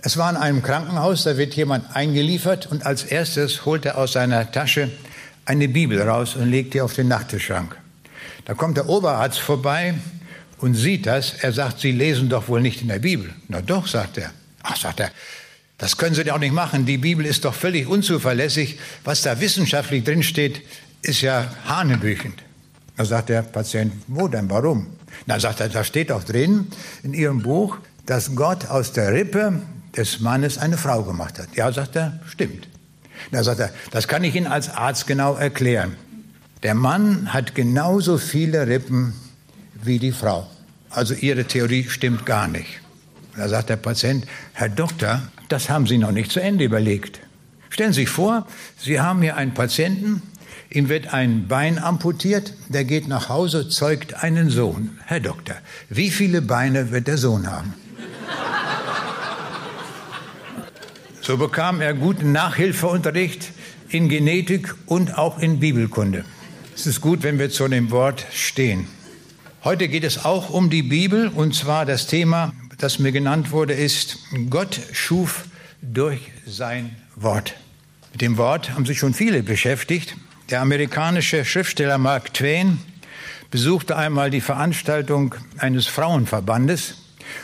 Es war in einem Krankenhaus, da wird jemand eingeliefert und als erstes holt er aus seiner Tasche eine Bibel raus und legt die auf den Nachttischschrank. Da kommt der Oberarzt vorbei und sieht das. Er sagt, Sie lesen doch wohl nicht in der Bibel. Na doch, sagt er. Ach, sagt er, das können Sie auch nicht machen. Die Bibel ist doch völlig unzuverlässig. Was da wissenschaftlich drinsteht, ist ja hanebüchend. Da sagt der Patient, wo denn, warum? Dann sagt er, da steht doch drin in Ihrem Buch, dass Gott aus der Rippe des Mannes eine Frau gemacht hat. Ja, sagt er, stimmt. Da sagt er, das kann ich Ihnen als Arzt genau erklären. Der Mann hat genauso viele Rippen wie die Frau. Also Ihre Theorie stimmt gar nicht. Da sagt der Patient, Herr Doktor, das haben Sie noch nicht zu Ende überlegt. Stellen Sie sich vor, Sie haben hier einen Patienten, ihm wird ein Bein amputiert, der geht nach Hause, zeugt einen Sohn. Herr Doktor, wie viele Beine wird der Sohn haben? So bekam er guten Nachhilfeunterricht in Genetik und auch in Bibelkunde. Es ist gut, wenn wir zu dem Wort stehen. Heute geht es auch um die Bibel und zwar das Thema, das mir genannt wurde, ist Gott schuf durch sein Wort. Mit dem Wort haben sich schon viele beschäftigt. Der amerikanische Schriftsteller Mark Twain besuchte einmal die Veranstaltung eines Frauenverbandes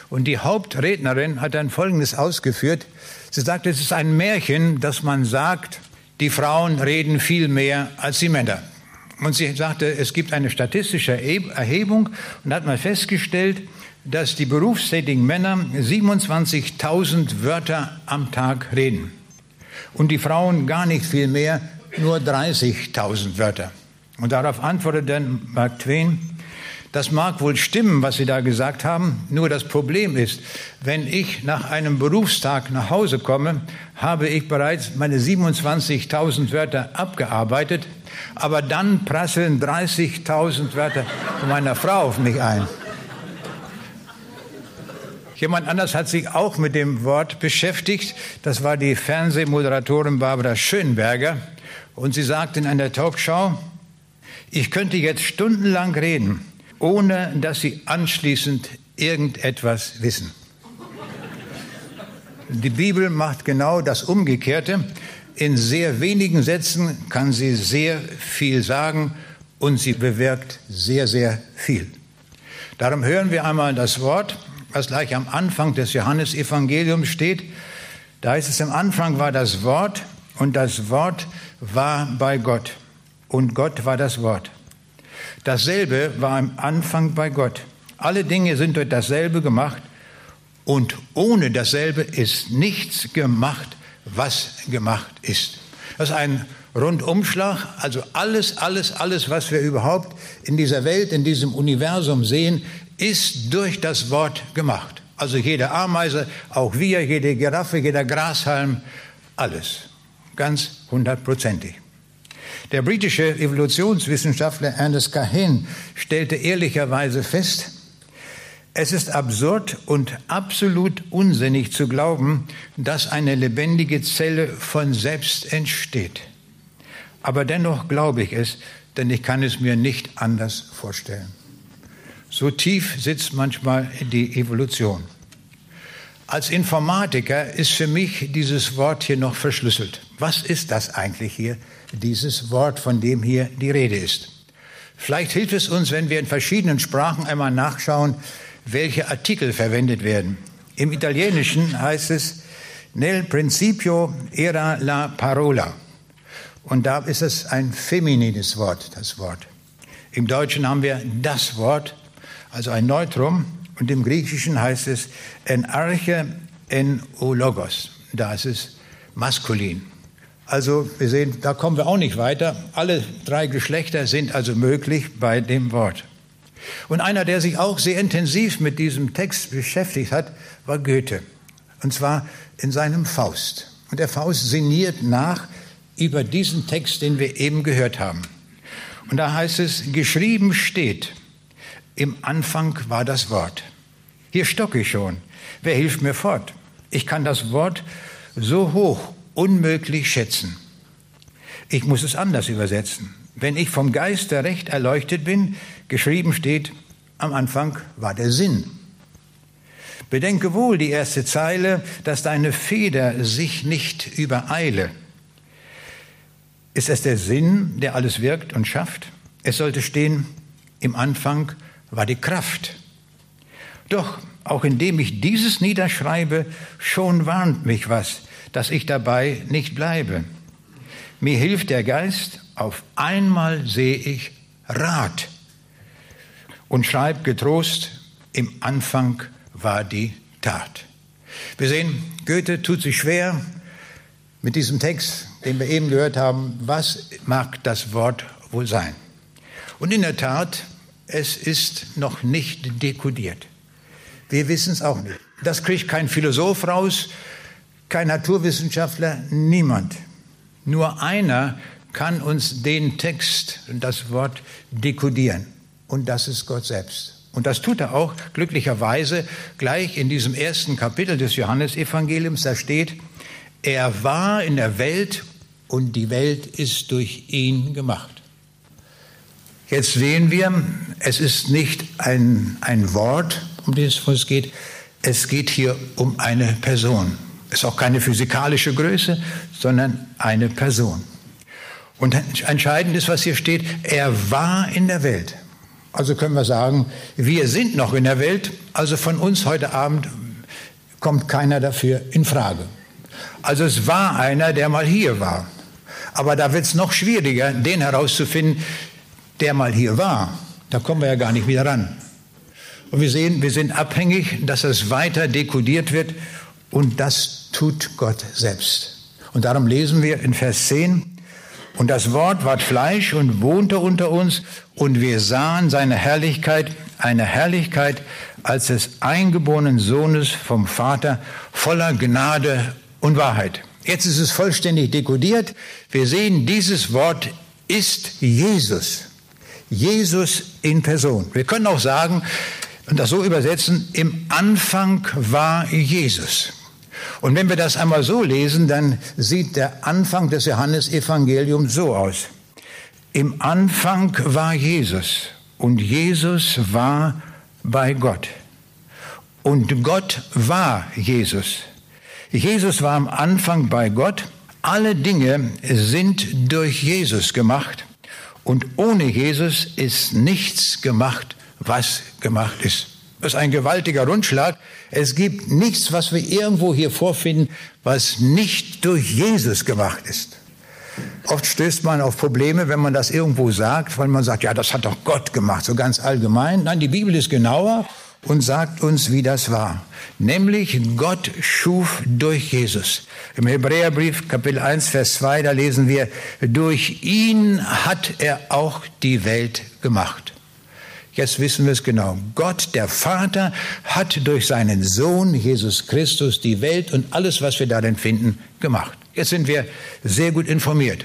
und die Hauptrednerin hat dann Folgendes ausgeführt. Sie sagte, es ist ein Märchen, dass man sagt, die Frauen reden viel mehr als die Männer. Und sie sagte, es gibt eine statistische Erhebung und hat mal festgestellt, dass die berufstätigen Männer 27.000 Wörter am Tag reden und die Frauen gar nicht viel mehr, nur 30.000 Wörter. Und darauf antwortet dann Mark Twain, das mag wohl stimmen, was Sie da gesagt haben, nur das Problem ist, wenn ich nach einem Berufstag nach Hause komme, habe ich bereits meine 27.000 Wörter abgearbeitet, aber dann prasseln 30.000 Wörter von meiner Frau auf mich ein. Jemand anders hat sich auch mit dem Wort beschäftigt. Das war die Fernsehmoderatorin Barbara Schönberger. Und sie sagte in einer Talkshow, ich könnte jetzt stundenlang reden ohne dass sie anschließend irgendetwas wissen. Die Bibel macht genau das Umgekehrte. In sehr wenigen Sätzen kann sie sehr viel sagen und sie bewirkt sehr, sehr viel. Darum hören wir einmal das Wort, was gleich am Anfang des Johannesevangeliums steht. Da heißt es, im Anfang war das Wort und das Wort war bei Gott und Gott war das Wort. Dasselbe war am Anfang bei Gott. Alle Dinge sind durch dasselbe gemacht und ohne dasselbe ist nichts gemacht, was gemacht ist. Das ist ein Rundumschlag, also alles, alles, alles, was wir überhaupt in dieser Welt, in diesem Universum sehen, ist durch das Wort gemacht. Also jede Ameise, auch wir, jede Giraffe, jeder Grashalm, alles. Ganz hundertprozentig. Der britische Evolutionswissenschaftler Ernest Cahen stellte ehrlicherweise fest, es ist absurd und absolut unsinnig zu glauben, dass eine lebendige Zelle von selbst entsteht. Aber dennoch glaube ich es, denn ich kann es mir nicht anders vorstellen. So tief sitzt manchmal die Evolution. Als Informatiker ist für mich dieses Wort hier noch verschlüsselt. Was ist das eigentlich hier? Dieses Wort, von dem hier die Rede ist. Vielleicht hilft es uns, wenn wir in verschiedenen Sprachen einmal nachschauen, welche Artikel verwendet werden. Im Italienischen heißt es nel principio era la parola. Und da ist es ein feminines Wort, das Wort. Im Deutschen haben wir das Wort, also ein Neutrum. Und im Griechischen heißt es en arche en ologos. Da ist es maskulin. Also wir sehen, da kommen wir auch nicht weiter. Alle drei Geschlechter sind also möglich bei dem Wort. Und einer, der sich auch sehr intensiv mit diesem Text beschäftigt hat, war Goethe. Und zwar in seinem Faust. Und der Faust sinniert nach über diesen Text, den wir eben gehört haben. Und da heißt es, geschrieben steht, im Anfang war das Wort. Hier stocke ich schon. Wer hilft mir fort? Ich kann das Wort so hoch unmöglich schätzen. Ich muss es anders übersetzen. Wenn ich vom Geiste recht erleuchtet bin, geschrieben steht, am Anfang war der Sinn. Bedenke wohl die erste Zeile, dass deine Feder sich nicht übereile. Ist es der Sinn, der alles wirkt und schafft? Es sollte stehen, im Anfang war die Kraft. Doch auch indem ich dieses niederschreibe, schon warnt mich was, dass ich dabei nicht bleibe. Mir hilft der Geist, auf einmal sehe ich Rat und schreib getrost, im Anfang war die Tat. Wir sehen, Goethe tut sich schwer mit diesem Text, den wir eben gehört haben. Was mag das Wort wohl sein? Und in der Tat, es ist noch nicht dekodiert. Wir wissen es auch nicht. Das kriegt kein Philosoph raus, kein Naturwissenschaftler, niemand. Nur einer kann uns den Text und das Wort dekodieren. Und das ist Gott selbst. Und das tut er auch glücklicherweise gleich in diesem ersten Kapitel des Johannesevangeliums. Da steht, er war in der Welt und die Welt ist durch ihn gemacht. Jetzt sehen wir, es ist nicht ein, ein Wort, um das es geht. Es geht hier um eine Person. Ist auch keine physikalische Größe, sondern eine Person. Und entscheidend ist, was hier steht, er war in der Welt. Also können wir sagen, wir sind noch in der Welt, also von uns heute Abend kommt keiner dafür in Frage. Also es war einer, der mal hier war. Aber da wird es noch schwieriger, den herauszufinden, der mal hier war. Da kommen wir ja gar nicht wieder ran. Und wir sehen, wir sind abhängig, dass es weiter dekodiert wird und das tut Gott selbst. Und darum lesen wir in Vers 10, und das Wort ward Fleisch und wohnte unter uns, und wir sahen seine Herrlichkeit, eine Herrlichkeit als des eingeborenen Sohnes vom Vater, voller Gnade und Wahrheit. Jetzt ist es vollständig dekodiert. Wir sehen, dieses Wort ist Jesus. Jesus in Person. Wir können auch sagen, und das so übersetzen, im Anfang war Jesus. Und wenn wir das einmal so lesen, dann sieht der Anfang des Johannesevangeliums so aus. Im Anfang war Jesus und Jesus war bei Gott. Und Gott war Jesus. Jesus war am Anfang bei Gott. Alle Dinge sind durch Jesus gemacht. Und ohne Jesus ist nichts gemacht, was gemacht ist. Ist ein gewaltiger Rundschlag. Es gibt nichts, was wir irgendwo hier vorfinden, was nicht durch Jesus gemacht ist. Oft stößt man auf Probleme, wenn man das irgendwo sagt, weil man sagt, ja, das hat doch Gott gemacht, so ganz allgemein. Nein, die Bibel ist genauer und sagt uns, wie das war. Nämlich Gott schuf durch Jesus. Im Hebräerbrief Kapitel 1, Vers 2, da lesen wir, durch ihn hat er auch die Welt gemacht. Jetzt wissen wir es genau. Gott, der Vater, hat durch seinen Sohn Jesus Christus die Welt und alles, was wir darin finden, gemacht. Jetzt sind wir sehr gut informiert.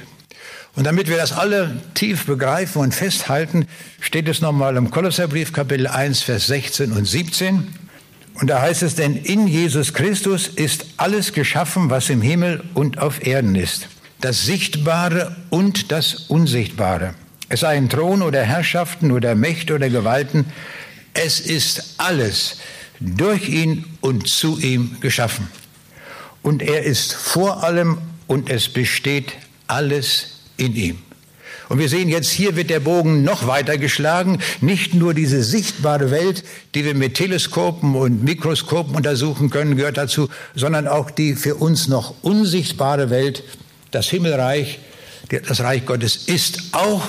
Und damit wir das alle tief begreifen und festhalten, steht es nochmal im Kolosserbrief Kapitel 1, Vers 16 und 17. Und da heißt es, denn in Jesus Christus ist alles geschaffen, was im Himmel und auf Erden ist. Das Sichtbare und das Unsichtbare es seien Thron oder Herrschaften oder Mächte oder Gewalten, es ist alles durch ihn und zu ihm geschaffen. Und er ist vor allem und es besteht alles in ihm. Und wir sehen jetzt, hier wird der Bogen noch weiter geschlagen. Nicht nur diese sichtbare Welt, die wir mit Teleskopen und Mikroskopen untersuchen können, gehört dazu, sondern auch die für uns noch unsichtbare Welt, das Himmelreich, das Reich Gottes ist auch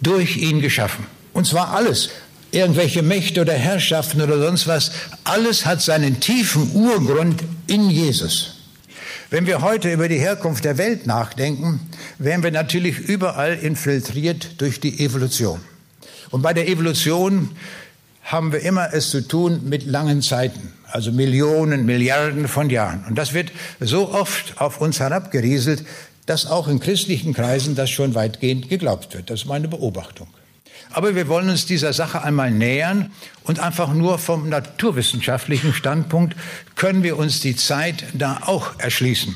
durch ihn geschaffen. Und zwar alles. Irgendwelche Mächte oder Herrschaften oder sonst was. Alles hat seinen tiefen Urgrund in Jesus. Wenn wir heute über die Herkunft der Welt nachdenken, werden wir natürlich überall infiltriert durch die Evolution. Und bei der Evolution haben wir immer es zu tun mit langen Zeiten, also Millionen, Milliarden von Jahren. Und das wird so oft auf uns herabgerieselt, dass auch in christlichen Kreisen das schon weitgehend geglaubt wird. Das ist meine Beobachtung. Aber wir wollen uns dieser Sache einmal nähern und einfach nur vom naturwissenschaftlichen Standpunkt können wir uns die Zeit da auch erschließen.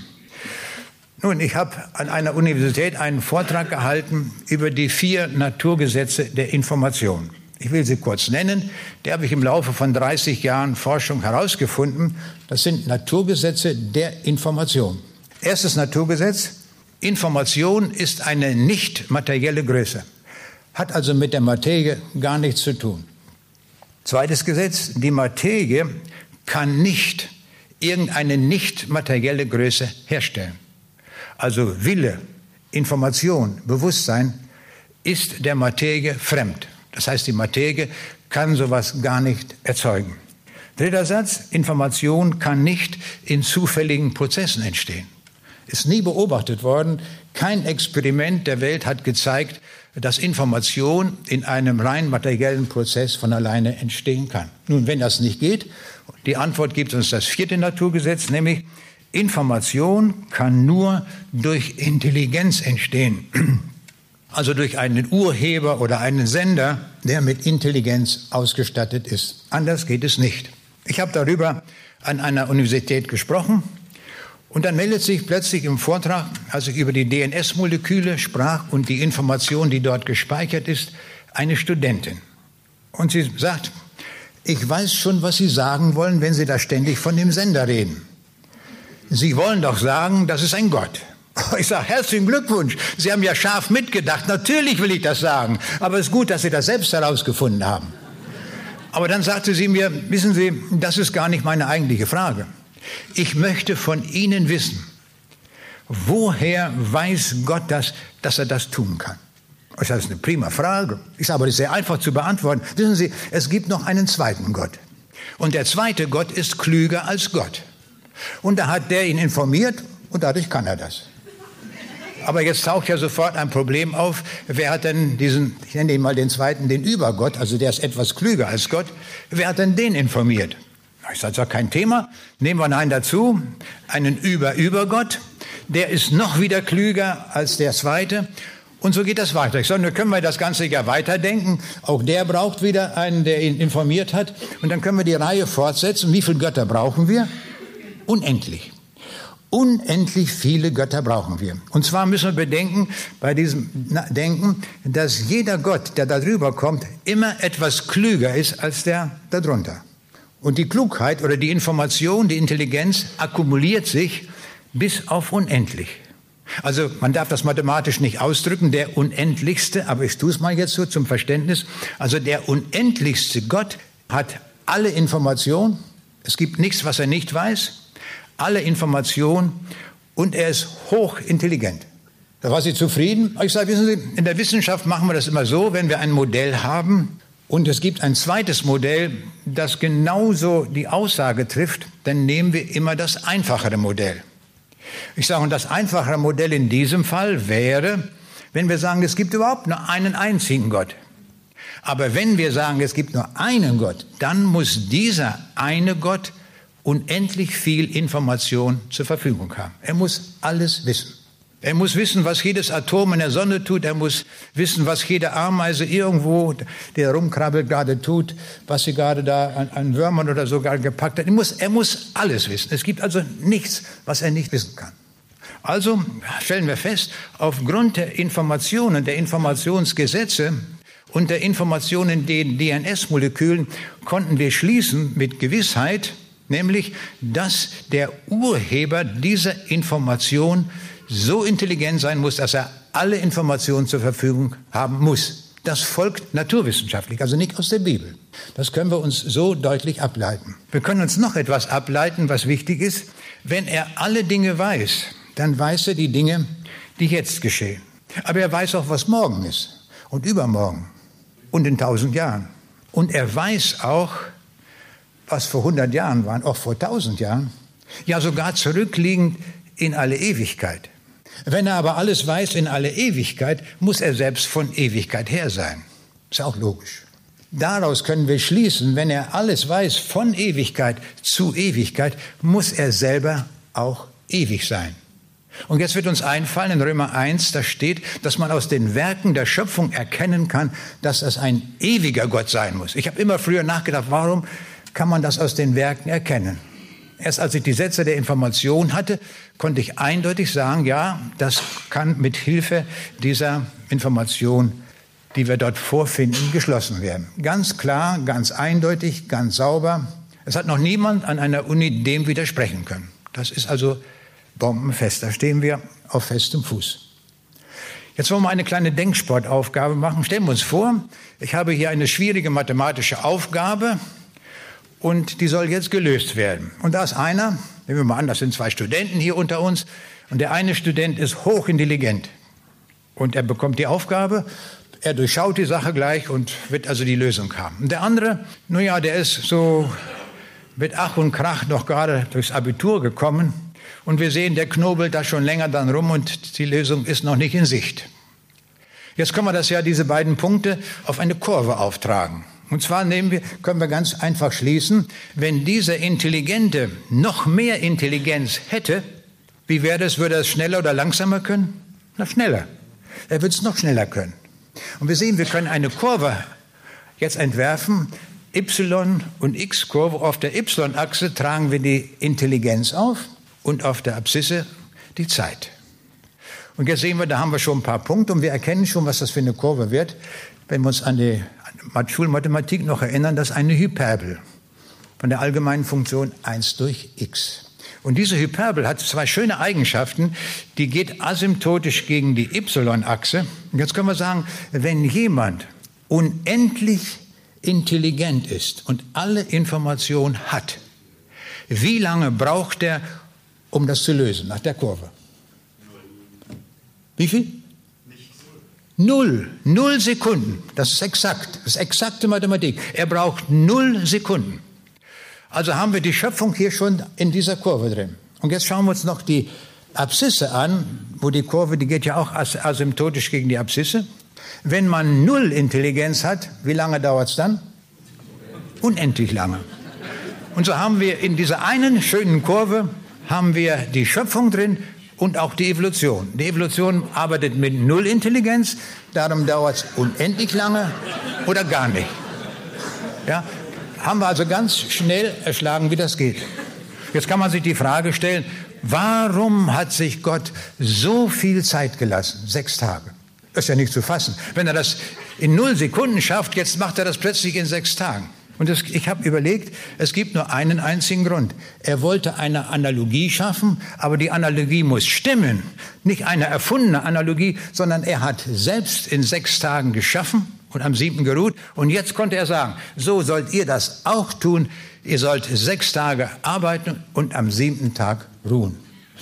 Nun, ich habe an einer Universität einen Vortrag gehalten über die vier Naturgesetze der Information. Ich will sie kurz nennen. Die habe ich im Laufe von 30 Jahren Forschung herausgefunden. Das sind Naturgesetze der Information. Erstes Naturgesetz. Information ist eine nicht materielle Größe. Hat also mit der Materie gar nichts zu tun. Zweites Gesetz. Die Materie kann nicht irgendeine nicht materielle Größe herstellen. Also Wille, Information, Bewusstsein ist der Materie fremd. Das heißt, die Materie kann sowas gar nicht erzeugen. Dritter Satz, Information kann nicht in zufälligen Prozessen entstehen. Ist nie beobachtet worden. Kein Experiment der Welt hat gezeigt, dass Information in einem rein materiellen Prozess von alleine entstehen kann. Nun, wenn das nicht geht, die Antwort gibt uns das vierte Naturgesetz, nämlich Information kann nur durch Intelligenz entstehen. Also durch einen Urheber oder einen Sender, der mit Intelligenz ausgestattet ist. Anders geht es nicht. Ich habe darüber an einer Universität gesprochen und dann meldet sich plötzlich im Vortrag, als ich über die DNS-Moleküle sprach und die Information, die dort gespeichert ist, eine Studentin. Und sie sagt, ich weiß schon, was Sie sagen wollen, wenn Sie da ständig von dem Sender reden. Sie wollen doch sagen, das ist ein Gott. Ich sage, herzlichen Glückwunsch. Sie haben ja scharf mitgedacht. Natürlich will ich das sagen. Aber es ist gut, dass Sie das selbst herausgefunden haben. Aber dann sagte sie mir, wissen Sie, das ist gar nicht meine eigentliche Frage. Ich möchte von Ihnen wissen, woher weiß Gott das, dass er das tun kann? Das ist eine prima Frage. Ist aber sehr einfach zu beantworten. Wissen Sie, es gibt noch einen zweiten Gott. Und der zweite Gott ist klüger als Gott. Und da hat der ihn informiert und dadurch kann er das. Aber jetzt taucht ja sofort ein Problem auf. Wer hat denn diesen, ich nenne ihn mal den zweiten, den Übergott, also der ist etwas klüger als Gott, wer hat denn den informiert? Ich sage, das ist kein Thema. Nehmen wir einen dazu, einen Über-Übergott. Der ist noch wieder klüger als der zweite. Und so geht das weiter. Ich sage, dann können wir das Ganze ja weiterdenken. Auch der braucht wieder einen, der ihn informiert hat. Und dann können wir die Reihe fortsetzen. Wie viele Götter brauchen wir? Unendlich. Unendlich viele Götter brauchen wir. Und zwar müssen wir bedenken, bei diesem Denken, dass jeder Gott, der da drüber kommt, immer etwas klüger ist als der darunter. Und die Klugheit oder die Information, die Intelligenz akkumuliert sich bis auf unendlich. Also man darf das mathematisch nicht ausdrücken, der unendlichste, aber ich tue es mal jetzt so zum Verständnis. Also der unendlichste Gott hat alle Informationen. Es gibt nichts, was er nicht weiß alle Informationen und er ist hochintelligent. Da war sie zufrieden. Ich sage, wissen Sie, in der Wissenschaft machen wir das immer so, wenn wir ein Modell haben und es gibt ein zweites Modell, das genauso die Aussage trifft, dann nehmen wir immer das einfachere Modell. Ich sage, und das einfachere Modell in diesem Fall wäre, wenn wir sagen, es gibt überhaupt nur einen einzigen Gott. Aber wenn wir sagen, es gibt nur einen Gott, dann muss dieser eine Gott unendlich viel Information zur Verfügung haben. Er muss alles wissen. Er muss wissen, was jedes Atom in der Sonne tut. Er muss wissen, was jede Ameise irgendwo, der rumkrabbelt, gerade tut, was sie gerade da an, an Würmern oder sogar gepackt hat. Er muss, er muss alles wissen. Es gibt also nichts, was er nicht wissen kann. Also stellen wir fest, aufgrund der Informationen, der Informationsgesetze und der Informationen in den DNS-Molekülen konnten wir schließen mit Gewissheit, nämlich dass der Urheber dieser Information so intelligent sein muss, dass er alle Informationen zur Verfügung haben muss. Das folgt naturwissenschaftlich, also nicht aus der Bibel. Das können wir uns so deutlich ableiten. Wir können uns noch etwas ableiten, was wichtig ist. Wenn er alle Dinge weiß, dann weiß er die Dinge, die jetzt geschehen. Aber er weiß auch, was morgen ist und übermorgen und in tausend Jahren. Und er weiß auch, was vor 100 Jahren waren, auch vor 1000 Jahren, ja sogar zurückliegend in alle Ewigkeit. Wenn er aber alles weiß in alle Ewigkeit, muss er selbst von Ewigkeit her sein. Ist auch logisch. Daraus können wir schließen, wenn er alles weiß von Ewigkeit zu Ewigkeit, muss er selber auch ewig sein. Und jetzt wird uns einfallen, in Römer 1, da steht, dass man aus den Werken der Schöpfung erkennen kann, dass es ein ewiger Gott sein muss. Ich habe immer früher nachgedacht, warum kann man das aus den Werken erkennen. Erst als ich die Sätze der Information hatte, konnte ich eindeutig sagen, ja, das kann mit Hilfe dieser Information die wir dort vorfinden, geschlossen werden. Ganz klar, ganz eindeutig, ganz sauber. Es hat noch niemand an einer Uni dem widersprechen können. Das ist also bombenfest. Da stehen wir auf festem Fuß. Jetzt wollen wir eine kleine Denksportaufgabe machen. Stellen wir uns vor, ich habe hier eine schwierige mathematische Aufgabe und die soll jetzt gelöst werden. Und da ist einer, nehmen wir mal an, das sind zwei Studenten hier unter uns, und der eine Student ist hochintelligent. Und er bekommt die Aufgabe, er durchschaut die Sache gleich und wird also die Lösung haben. Und der andere, nun ja, der ist so mit Ach und Krach noch gerade durchs Abitur gekommen. Und wir sehen, der knobelt da schon länger dann rum und die Lösung ist noch nicht in Sicht. Jetzt können wir das ja, diese beiden Punkte, auf eine Kurve auftragen. Und zwar nehmen wir, können wir ganz einfach schließen, wenn dieser Intelligente noch mehr Intelligenz hätte, wie wäre das, würde er es schneller oder langsamer können? Na, schneller. Er wird es noch schneller können. Und wir sehen, wir können eine Kurve jetzt entwerfen, y- und x-Kurve. Auf der y-Achse tragen wir die Intelligenz auf und auf der Abszisse die Zeit. Und jetzt sehen wir, da haben wir schon ein paar Punkte und wir erkennen schon, was das für eine Kurve wird, wenn wir uns an die Schulmathematik noch erinnern, das ist eine Hyperbel von der allgemeinen Funktion 1 durch x. Und diese Hyperbel hat zwei schöne Eigenschaften. Die geht asymptotisch gegen die y-Achse. Und jetzt können wir sagen, wenn jemand unendlich intelligent ist und alle Informationen hat, wie lange braucht er, um das zu lösen, nach der Kurve? Wie viel? Null. Null Sekunden. Das ist exakt. Das ist exakte Mathematik. Er braucht null Sekunden. Also haben wir die Schöpfung hier schon in dieser Kurve drin. Und jetzt schauen wir uns noch die Abszisse an, wo die Kurve, die geht ja auch asymptotisch gegen die Abszisse. Wenn man null Intelligenz hat, wie lange dauert es dann? Unendlich lange. Und so haben wir in dieser einen schönen Kurve haben wir die Schöpfung drin und auch die Evolution. Die Evolution arbeitet mit null Intelligenz, darum dauert es unendlich lange oder gar nicht. Ja, haben wir also ganz schnell erschlagen, wie das geht. Jetzt kann man sich die Frage stellen, warum hat sich Gott so viel Zeit gelassen? Sechs Tage. Das ist ja nicht zu fassen. Wenn er das in null Sekunden schafft, jetzt macht er das plötzlich in sechs Tagen. Und das, ich habe überlegt, es gibt nur einen einzigen Grund. Er wollte eine Analogie schaffen, aber die Analogie muss stimmen. Nicht eine erfundene Analogie, sondern er hat selbst in sechs Tagen geschaffen und am siebten geruht. Und jetzt konnte er sagen, so sollt ihr das auch tun. Ihr sollt sechs Tage arbeiten und am siebten Tag ruhen.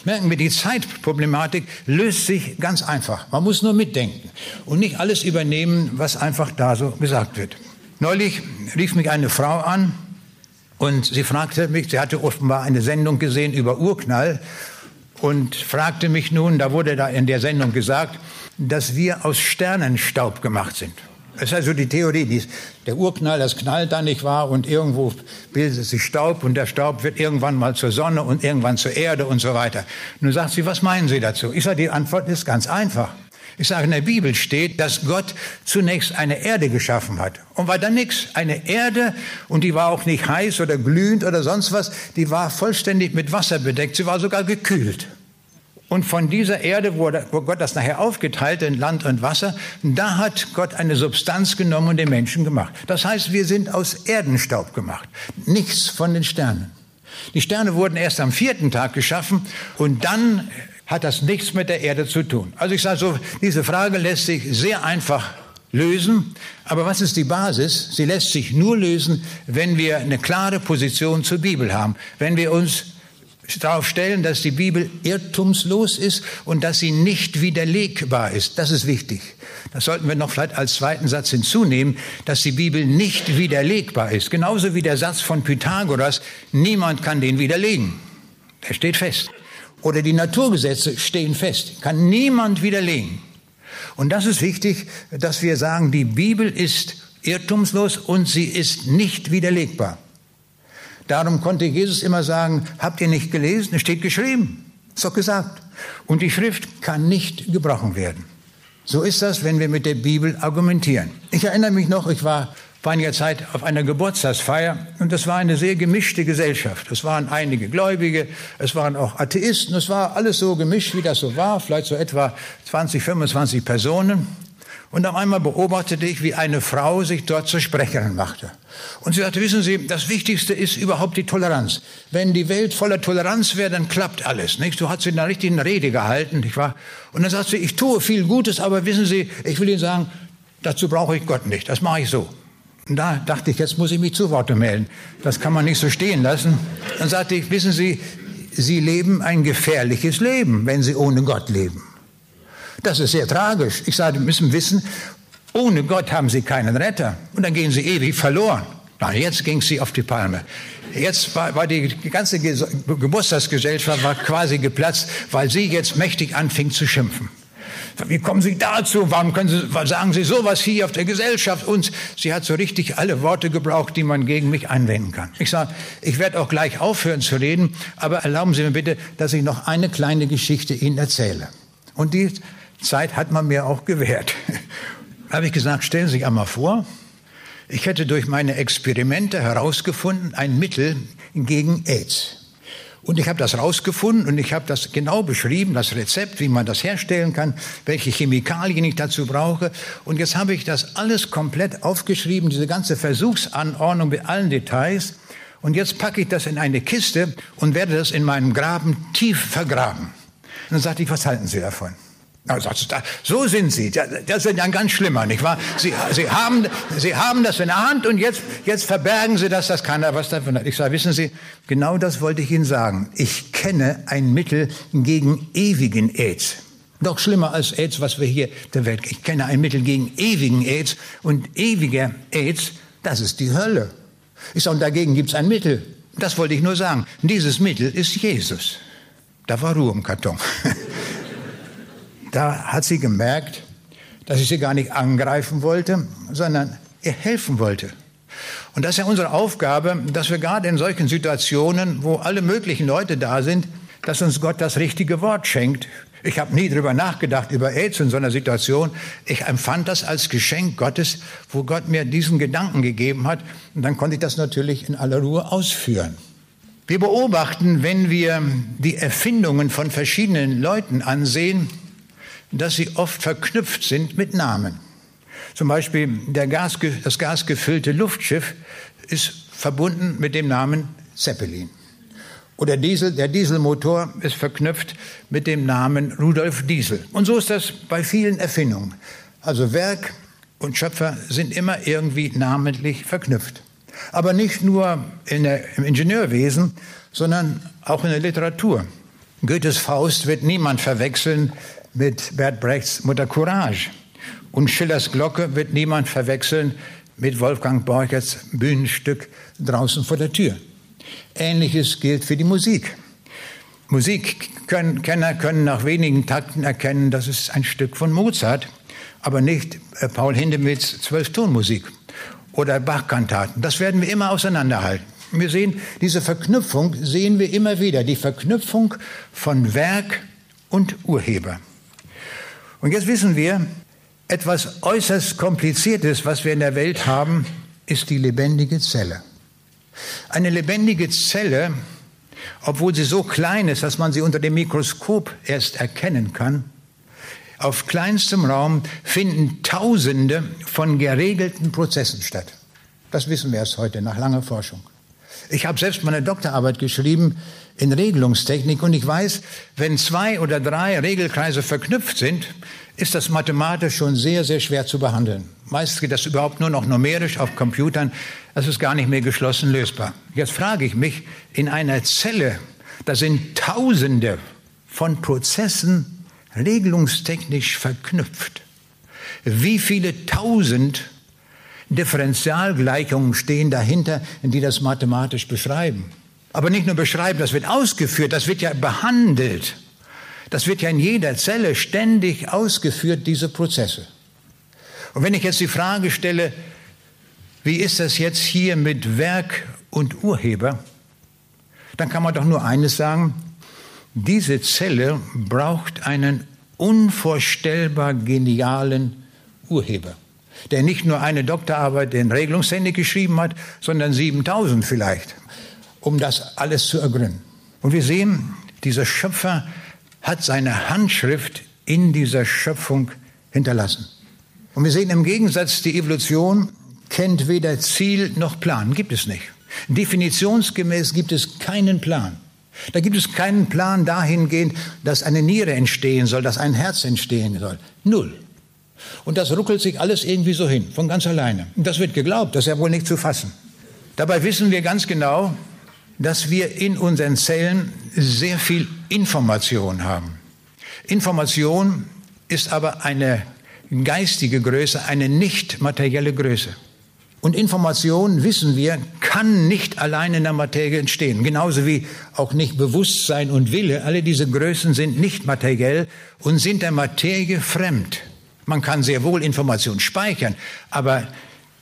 Merken wir, die Zeitproblematik löst sich ganz einfach. Man muss nur mitdenken und nicht alles übernehmen, was einfach da so gesagt wird. Neulich rief mich eine Frau an und sie fragte mich, sie hatte offenbar eine Sendung gesehen über Urknall und fragte mich nun, da wurde da in der Sendung gesagt, dass wir aus Sternenstaub gemacht sind. Das ist also die Theorie, die, der Urknall, das knallt da nicht wahr und irgendwo bildet sich Staub und der Staub wird irgendwann mal zur Sonne und irgendwann zur Erde und so weiter. Nun sagt sie, was meinen Sie dazu? Ich sage, die Antwort ist ganz einfach. Ich sage, in der Bibel steht, dass Gott zunächst eine Erde geschaffen hat. Und war dann nichts. Eine Erde, und die war auch nicht heiß oder glühend oder sonst was, die war vollständig mit Wasser bedeckt. Sie war sogar gekühlt. Und von dieser Erde, wo, Gott das nachher aufgeteilt in Land und Wasser, da hat Gott eine Substanz genommen und den Menschen gemacht. Das heißt, wir sind aus Erdenstaub gemacht. Nichts von den Sternen. Die Sterne wurden erst am vierten Tag geschaffen und dann hat das nichts mit der Erde zu tun. Also ich sage so, diese Frage lässt sich sehr einfach lösen. Aber was ist die Basis? Sie lässt sich nur lösen, wenn wir eine klare Position zur Bibel haben. Wenn wir uns darauf stellen, dass die Bibel irrtumslos ist und dass sie nicht widerlegbar ist. Das ist wichtig. Das sollten wir noch vielleicht als zweiten Satz hinzunehmen, dass die Bibel nicht widerlegbar ist. Genauso wie der Satz von Pythagoras, niemand kann den widerlegen. Der steht fest. Oder die Naturgesetze stehen fest. Kann niemand widerlegen. Und das ist wichtig, dass wir sagen, die Bibel ist irrtumslos und sie ist nicht widerlegbar. Darum konnte Jesus immer sagen, habt ihr nicht gelesen? Es steht geschrieben. Ist doch gesagt. Und die Schrift kann nicht gebrochen werden. So ist das, wenn wir mit der Bibel argumentieren. Ich erinnere mich noch, ich war vor einiger Zeit auf einer Geburtstagsfeier und das war eine sehr gemischte Gesellschaft. Es waren einige Gläubige, es waren auch Atheisten, es war alles so gemischt, wie das so war, vielleicht so etwa 20, 25 Personen. Und auf einmal beobachtete ich, wie eine Frau sich dort zur Sprecherin machte. Und sie sagte, wissen Sie, das Wichtigste ist überhaupt die Toleranz. Wenn die Welt voller Toleranz wäre, dann klappt alles. Nicht? So hat sie eine richtige Rede gehalten. Nicht wahr? Und dann sagt sie, ich tue viel Gutes, aber wissen Sie, ich will Ihnen sagen, dazu brauche ich Gott nicht. Das mache ich so. Und da dachte ich, jetzt muss ich mich zu Wort melden. Das kann man nicht so stehen lassen. Dann sagte ich, wissen Sie, Sie leben ein gefährliches Leben, wenn Sie ohne Gott leben. Das ist sehr tragisch. Ich sage, Sie müssen wissen, ohne Gott haben Sie keinen Retter. Und dann gehen Sie ewig verloren. Na, jetzt ging sie auf die Palme. Jetzt war, war die ganze Geburtstagsgesellschaft war quasi geplatzt, weil sie jetzt mächtig anfing zu schimpfen. Wie kommen Sie dazu? Warum können Sie, sagen Sie sowas hier auf der Gesellschaft uns? Sie hat so richtig alle Worte gebraucht, die man gegen mich einwenden kann. Ich sage, ich werde auch gleich aufhören zu reden, aber erlauben Sie mir bitte, dass ich noch eine kleine Geschichte Ihnen erzähle. Und die Zeit hat man mir auch gewährt. Da habe ich gesagt, stellen Sie sich einmal vor, ich hätte durch meine Experimente herausgefunden, ein Mittel gegen AIDS. Und ich habe das herausgefunden und ich habe das genau beschrieben, das Rezept, wie man das herstellen kann, welche Chemikalien ich dazu brauche. Und jetzt habe ich das alles komplett aufgeschrieben, diese ganze Versuchsanordnung mit allen Details. Und jetzt packe ich das in eine Kiste und werde das in meinem Graben tief vergraben. Und dann sagte ich, was halten Sie davon? So sind Sie. Das ist ja ganz schlimmer, nicht wahr? Sie, Sie, haben, Sie haben das in der Hand und jetzt, jetzt verbergen Sie das, dass keiner was davon hat. Ich sage, wissen Sie, genau das wollte ich Ihnen sagen. Ich kenne ein Mittel gegen ewigen AIDS. Noch schlimmer als AIDS, was wir hier der Welt. Ich kenne ein Mittel gegen ewigen AIDS und ewiger AIDS, das ist die Hölle. Ich sage, und dagegen gibt es ein Mittel. Das wollte ich nur sagen. Dieses Mittel ist Jesus. Da war Ruhe im Karton. da hat sie gemerkt, dass ich sie gar nicht angreifen wollte, sondern ihr helfen wollte. Und das ist ja unsere Aufgabe, dass wir gerade in solchen Situationen, wo alle möglichen Leute da sind, dass uns Gott das richtige Wort schenkt. Ich habe nie darüber nachgedacht, über AIDS in so einer Situation. Ich empfand das als Geschenk Gottes, wo Gott mir diesen Gedanken gegeben hat. Und dann konnte ich das natürlich in aller Ruhe ausführen. Wir beobachten, wenn wir die Erfindungen von verschiedenen Leuten ansehen, dass sie oft verknüpft sind mit Namen. Zum Beispiel Gas, das gasgefüllte Luftschiff ist verbunden mit dem Namen Zeppelin. Oder Diesel, der Dieselmotor ist verknüpft mit dem Namen Rudolf Diesel. Und so ist das bei vielen Erfindungen. Also Werk und Schöpfer sind immer irgendwie namentlich verknüpft. Aber nicht nur der, im Ingenieurwesen, sondern auch in der Literatur. Goethes Faust wird niemand verwechseln mit Bert Brechts Mutter Courage. Und Schillers Glocke wird niemand verwechseln mit Wolfgang Borcherts Bühnenstück draußen vor der Tür. Ähnliches gilt für die Musik. Musikkenner können nach wenigen Takten erkennen, das ist ein Stück von Mozart, aber nicht äh, Paul Hindemiths Zwölftonmusik oder Bachkantaten. Das werden wir immer auseinanderhalten. Wir sehen diese Verknüpfung, sehen wir immer wieder, die Verknüpfung von Werk und Urheber. Und jetzt wissen wir, etwas äußerst Kompliziertes, was wir in der Welt haben, ist die lebendige Zelle. Eine lebendige Zelle, obwohl sie so klein ist, dass man sie unter dem Mikroskop erst erkennen kann, auf kleinstem Raum finden Tausende von geregelten Prozessen statt. Das wissen wir erst heute nach langer Forschung. Ich habe selbst meine Doktorarbeit geschrieben in Regelungstechnik und ich weiß, wenn zwei oder drei Regelkreise verknüpft sind, ist das mathematisch schon sehr, sehr schwer zu behandeln. Meist geht das überhaupt nur noch numerisch auf Computern. Das ist gar nicht mehr geschlossen lösbar. Jetzt frage ich mich, in einer Zelle, da sind Tausende von Prozessen regelungstechnisch verknüpft. Wie viele Tausend Differentialgleichungen stehen dahinter, die das mathematisch beschreiben. Aber nicht nur beschreiben, das wird ausgeführt, das wird ja behandelt. Das wird ja in jeder Zelle ständig ausgeführt, diese Prozesse. Und wenn ich jetzt die Frage stelle, wie ist das jetzt hier mit Werk und Urheber, dann kann man doch nur eines sagen, diese Zelle braucht einen unvorstellbar genialen Urheber der nicht nur eine Doktorarbeit in Regelungstechnik geschrieben hat, sondern 7000 vielleicht, um das alles zu ergründen. Und wir sehen, dieser Schöpfer hat seine Handschrift in dieser Schöpfung hinterlassen. Und wir sehen im Gegensatz, die Evolution kennt weder Ziel noch Plan, gibt es nicht. Definitionsgemäß gibt es keinen Plan. Da gibt es keinen Plan dahingehend, dass eine Niere entstehen soll, dass ein Herz entstehen soll. Null. Und das ruckelt sich alles irgendwie so hin, von ganz alleine. Und das wird geglaubt, das ist ja wohl nicht zu fassen. Dabei wissen wir ganz genau, dass wir in unseren Zellen sehr viel Information haben. Information ist aber eine geistige Größe, eine nicht materielle Größe. Und Information, wissen wir, kann nicht allein in der Materie entstehen. Genauso wie auch nicht Bewusstsein und Wille. Alle diese Größen sind nicht materiell und sind der Materie fremd. Man kann sehr wohl Information speichern, aber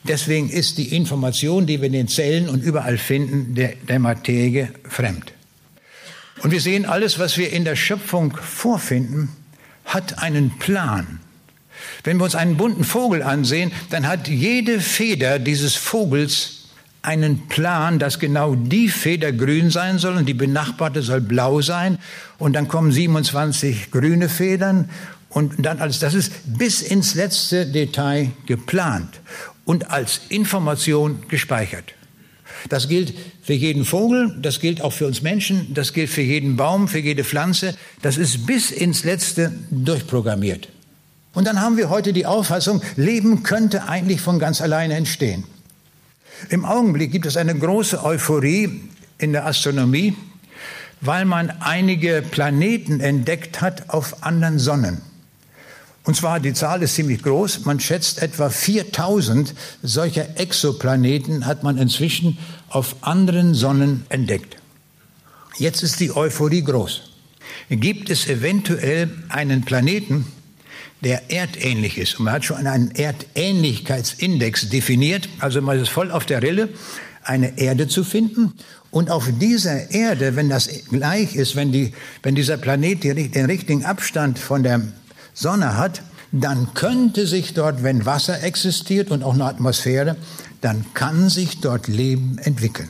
deswegen ist die Information, die wir in den Zellen und überall finden, der, der Materie fremd. Und wir sehen, alles, was wir in der Schöpfung vorfinden, hat einen Plan. Wenn wir uns einen bunten Vogel ansehen, dann hat jede Feder dieses Vogels einen Plan, dass genau die Feder grün sein soll und die benachbarte soll blau sein. Und dann kommen 27 grüne Federn und dann alles. Das ist bis ins letzte Detail geplant und als Information gespeichert. Das gilt für jeden Vogel, das gilt auch für uns Menschen, das gilt für jeden Baum, für jede Pflanze. Das ist bis ins Letzte durchprogrammiert. Und dann haben wir heute die Auffassung, Leben könnte eigentlich von ganz alleine entstehen. Im Augenblick gibt es eine große Euphorie in der Astronomie, weil man einige Planeten entdeckt hat auf anderen Sonnen. Und zwar, die Zahl ist ziemlich groß. Man schätzt etwa 4000 solcher Exoplaneten hat man inzwischen auf anderen Sonnen entdeckt. Jetzt ist die Euphorie groß. Gibt es eventuell einen Planeten, der erdähnlich ist. Und man hat schon einen Erdähnlichkeitsindex definiert, also man ist voll auf der Rille, eine Erde zu finden. Und auf dieser Erde, wenn das gleich ist, wenn, die, wenn dieser Planet den richtigen Abstand von der Sonne hat, dann könnte sich dort, wenn Wasser existiert und auch eine Atmosphäre, dann kann sich dort Leben entwickeln.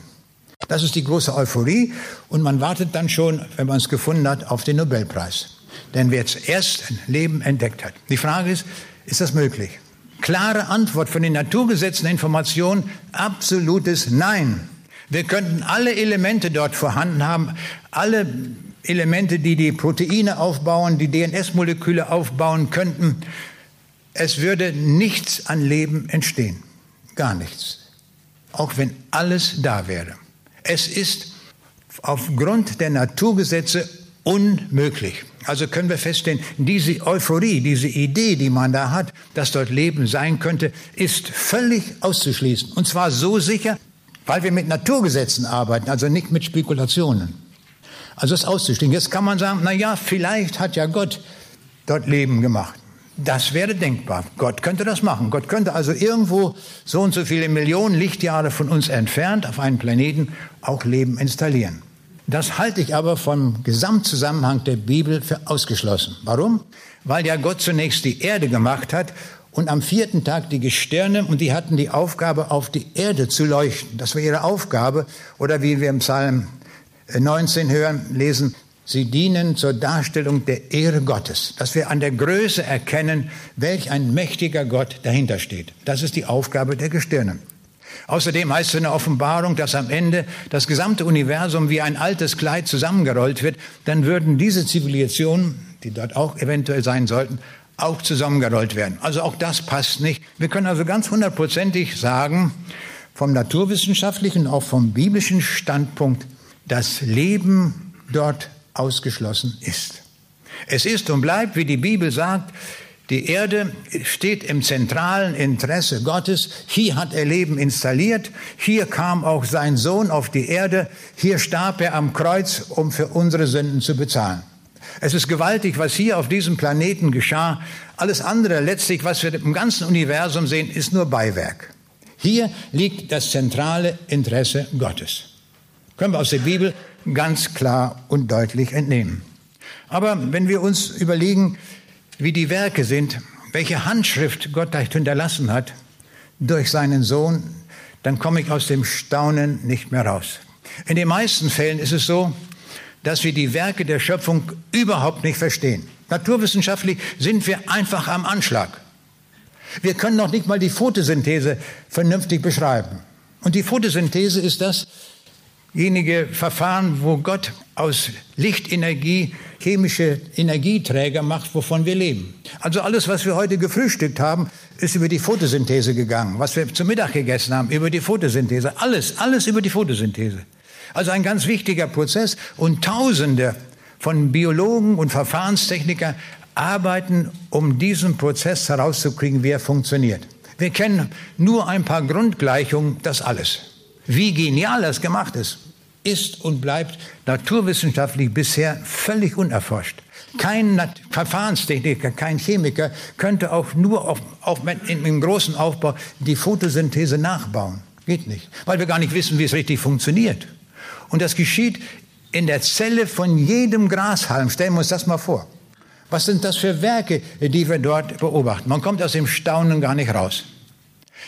Das ist die große Euphorie und man wartet dann schon, wenn man es gefunden hat, auf den Nobelpreis denn wer zuerst Leben entdeckt hat. Die Frage ist, ist das möglich? Klare Antwort von den Naturgesetzen der Information, absolutes Nein. Wir könnten alle Elemente dort vorhanden haben, alle Elemente, die die Proteine aufbauen, die DNS-Moleküle aufbauen könnten. Es würde nichts an Leben entstehen. Gar nichts. Auch wenn alles da wäre. Es ist aufgrund der Naturgesetze unmöglich. Also können wir feststellen, diese Euphorie, diese Idee, die man da hat, dass dort Leben sein könnte, ist völlig auszuschließen. Und zwar so sicher, weil wir mit Naturgesetzen arbeiten, also nicht mit Spekulationen. Also das auszuschließen. Jetzt kann man sagen, na ja, vielleicht hat ja Gott dort Leben gemacht. Das wäre denkbar. Gott könnte das machen. Gott könnte also irgendwo so und so viele Millionen Lichtjahre von uns entfernt auf einem Planeten auch Leben installieren. Das halte ich aber vom Gesamtzusammenhang der Bibel für ausgeschlossen. Warum? Weil ja Gott zunächst die Erde gemacht hat und am vierten Tag die Gestirne und die hatten die Aufgabe, auf die Erde zu leuchten. Das war ihre Aufgabe. Oder wie wir im Psalm 19 hören, lesen, sie dienen zur Darstellung der Ehre Gottes, dass wir an der Größe erkennen, welch ein mächtiger Gott dahinter steht. Das ist die Aufgabe der Gestirne. Außerdem heißt es in der Offenbarung, dass am Ende das gesamte Universum wie ein altes Kleid zusammengerollt wird. Dann würden diese Zivilisationen, die dort auch eventuell sein sollten, auch zusammengerollt werden. Also auch das passt nicht. Wir können also ganz hundertprozentig sagen, vom naturwissenschaftlichen, auch vom biblischen Standpunkt, dass Leben dort ausgeschlossen ist. Es ist und bleibt, wie die Bibel sagt, die Erde steht im zentralen Interesse Gottes. Hier hat er Leben installiert. Hier kam auch sein Sohn auf die Erde. Hier starb er am Kreuz, um für unsere Sünden zu bezahlen. Es ist gewaltig, was hier auf diesem Planeten geschah. Alles andere, letztlich, was wir im ganzen Universum sehen, ist nur Beiwerk. Hier liegt das zentrale Interesse Gottes. Können wir aus der Bibel ganz klar und deutlich entnehmen. Aber wenn wir uns überlegen, wie die Werke sind, welche Handschrift Gott hinterlassen hat durch seinen Sohn, dann komme ich aus dem Staunen nicht mehr raus. In den meisten Fällen ist es so, dass wir die Werke der Schöpfung überhaupt nicht verstehen. Naturwissenschaftlich sind wir einfach am Anschlag. Wir können noch nicht mal die Photosynthese vernünftig beschreiben. Und die Photosynthese ist dasjenige Verfahren, wo Gott aus Lichtenergie chemische Energieträger macht, wovon wir leben. Also alles, was wir heute gefrühstückt haben, ist über die Photosynthese gegangen. Was wir zum Mittag gegessen haben, über die Photosynthese. Alles, alles über die Photosynthese. Also ein ganz wichtiger Prozess und Tausende von Biologen und Verfahrenstechnikern arbeiten, um diesen Prozess herauszukriegen, wie er funktioniert. Wir kennen nur ein paar Grundgleichungen, das alles. Wie genial das gemacht ist, ist und bleibt naturwissenschaftlich bisher völlig unerforscht. Kein Verfahrenstechniker, kein Chemiker könnte auch nur auf, auf, im großen Aufbau die Photosynthese nachbauen. Geht nicht, weil wir gar nicht wissen, wie es richtig funktioniert. Und das geschieht in der Zelle von jedem Grashalm. Stellen wir uns das mal vor. Was sind das für Werke, die wir dort beobachten? Man kommt aus dem Staunen gar nicht raus.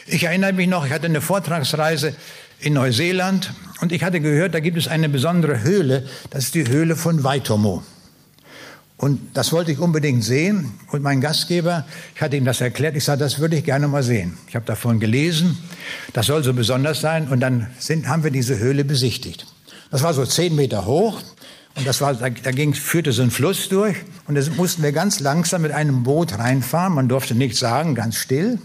Ich erinnere mich noch, ich hatte eine Vortragsreise in Neuseeland und ich hatte gehört, da gibt es eine besondere Höhle, das ist die Höhle von Waitomo. Und das wollte ich unbedingt sehen. Und mein Gastgeber, ich hatte ihm das erklärt, ich sagte, das würde ich gerne mal sehen. Ich habe davon gelesen, das soll so besonders sein. Und dann sind, haben wir diese Höhle besichtigt. Das war so zehn Meter hoch. Und das war, da, da ging, führte so ein Fluss durch. Und da mussten wir ganz langsam mit einem Boot reinfahren. Man durfte nichts sagen, ganz still.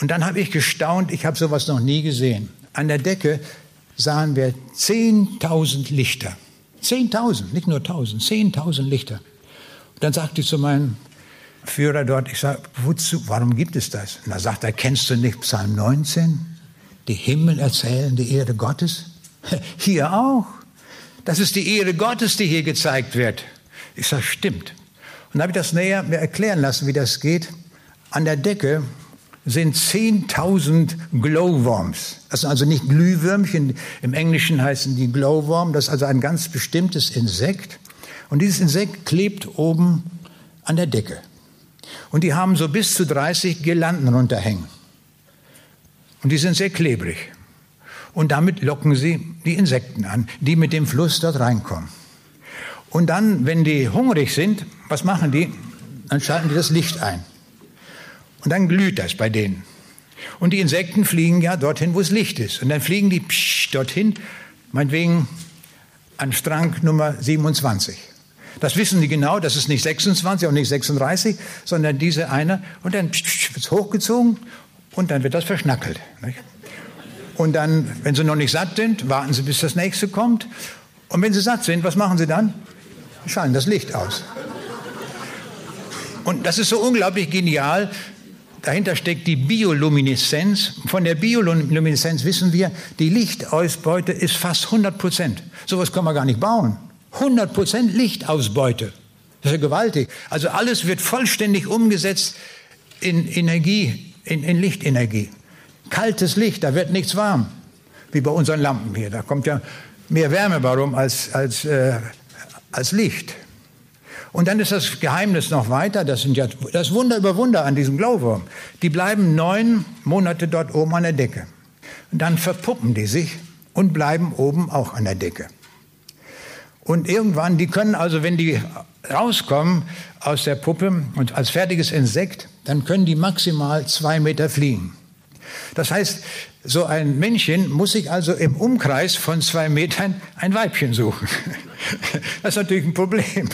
Und dann habe ich gestaunt, ich habe sowas noch nie gesehen. An der Decke sahen wir 10.000 Lichter. 10.000, nicht nur 1.000, 10.000 Lichter. Und dann sagte ich zu meinem Führer dort, ich sage, wozu, warum gibt es das? Und da sagt er, kennst du nicht Psalm 19? Die Himmel erzählen die Ehre Gottes. Hier auch. Das ist die Ehre Gottes, die hier gezeigt wird. Ich sage, stimmt. Und dann habe ich das näher mir erklären lassen, wie das geht. An der Decke sind 10.000 Glowworms. Das sind also nicht Glühwürmchen. Im Englischen heißen die Glowworm. Das ist also ein ganz bestimmtes Insekt. Und dieses Insekt klebt oben an der Decke. Und die haben so bis zu 30 Girlanden runterhängen. Und die sind sehr klebrig. Und damit locken sie die Insekten an, die mit dem Fluss dort reinkommen. Und dann, wenn die hungrig sind, was machen die? Dann schalten die das Licht ein. Und dann glüht das bei denen. Und die Insekten fliegen ja dorthin, wo es Licht ist. Und dann fliegen die psch, dorthin, meinetwegen an Strang Nummer 27. Das wissen die genau, das ist nicht 26 und nicht 36, sondern diese eine. Und dann wird es hochgezogen und dann wird das verschnackelt. Nicht? Und dann, wenn sie noch nicht satt sind, warten sie, bis das nächste kommt. Und wenn sie satt sind, was machen sie dann? Schalten das Licht aus. Und das ist so unglaublich genial, Dahinter steckt die Biolumineszenz. Von der Biolumineszenz wissen wir, die Lichtausbeute ist fast 100 Prozent. Sowas kann man gar nicht bauen. 100 Prozent Lichtausbeute. Das ist ja gewaltig. Also alles wird vollständig umgesetzt in Energie, in, in Lichtenergie. Kaltes Licht, da wird nichts warm. Wie bei unseren Lampen hier. Da kommt ja mehr Wärme warum als, als, äh, als Licht. Und dann ist das Geheimnis noch weiter. Das sind ja das Wunder über Wunder an diesem Glowworm. Die bleiben neun Monate dort oben an der Decke. Und dann verpuppen die sich und bleiben oben auch an der Decke. Und irgendwann, die können also, wenn die rauskommen aus der Puppe und als fertiges Insekt, dann können die maximal zwei Meter fliegen. Das heißt, so ein Männchen muss sich also im Umkreis von zwei Metern ein Weibchen suchen. Das ist natürlich ein Problem.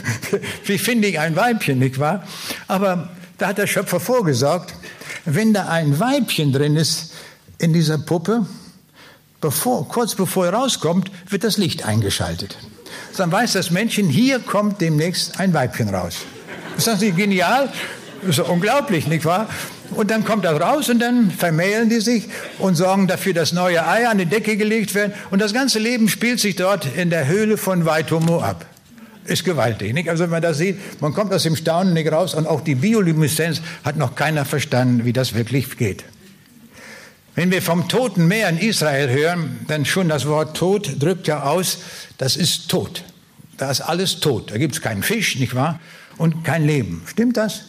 Wie finde ich ein Weibchen, nicht wahr? Aber da hat der Schöpfer vorgesorgt, wenn da ein Weibchen drin ist in dieser Puppe, bevor, kurz bevor er rauskommt, wird das Licht eingeschaltet. Dann weiß das Männchen, hier kommt demnächst ein Weibchen raus. Ist das nicht genial? Das ist unglaublich, nicht wahr? Und dann kommt er raus und dann vermählen die sich und sorgen dafür, dass neue Eier an die Decke gelegt werden. Und das ganze Leben spielt sich dort in der Höhle von Waitomo ab. Ist gewaltig, nicht? Also wenn man das sieht, man kommt aus dem Staunen nicht raus und auch die Biolumineszenz hat noch keiner verstanden, wie das wirklich geht. Wenn wir vom Toten Meer in Israel hören, dann schon das Wort Tod drückt ja aus, das ist tot. Da ist alles tot. Da gibt es keinen Fisch, nicht wahr? Und kein Leben. Stimmt das?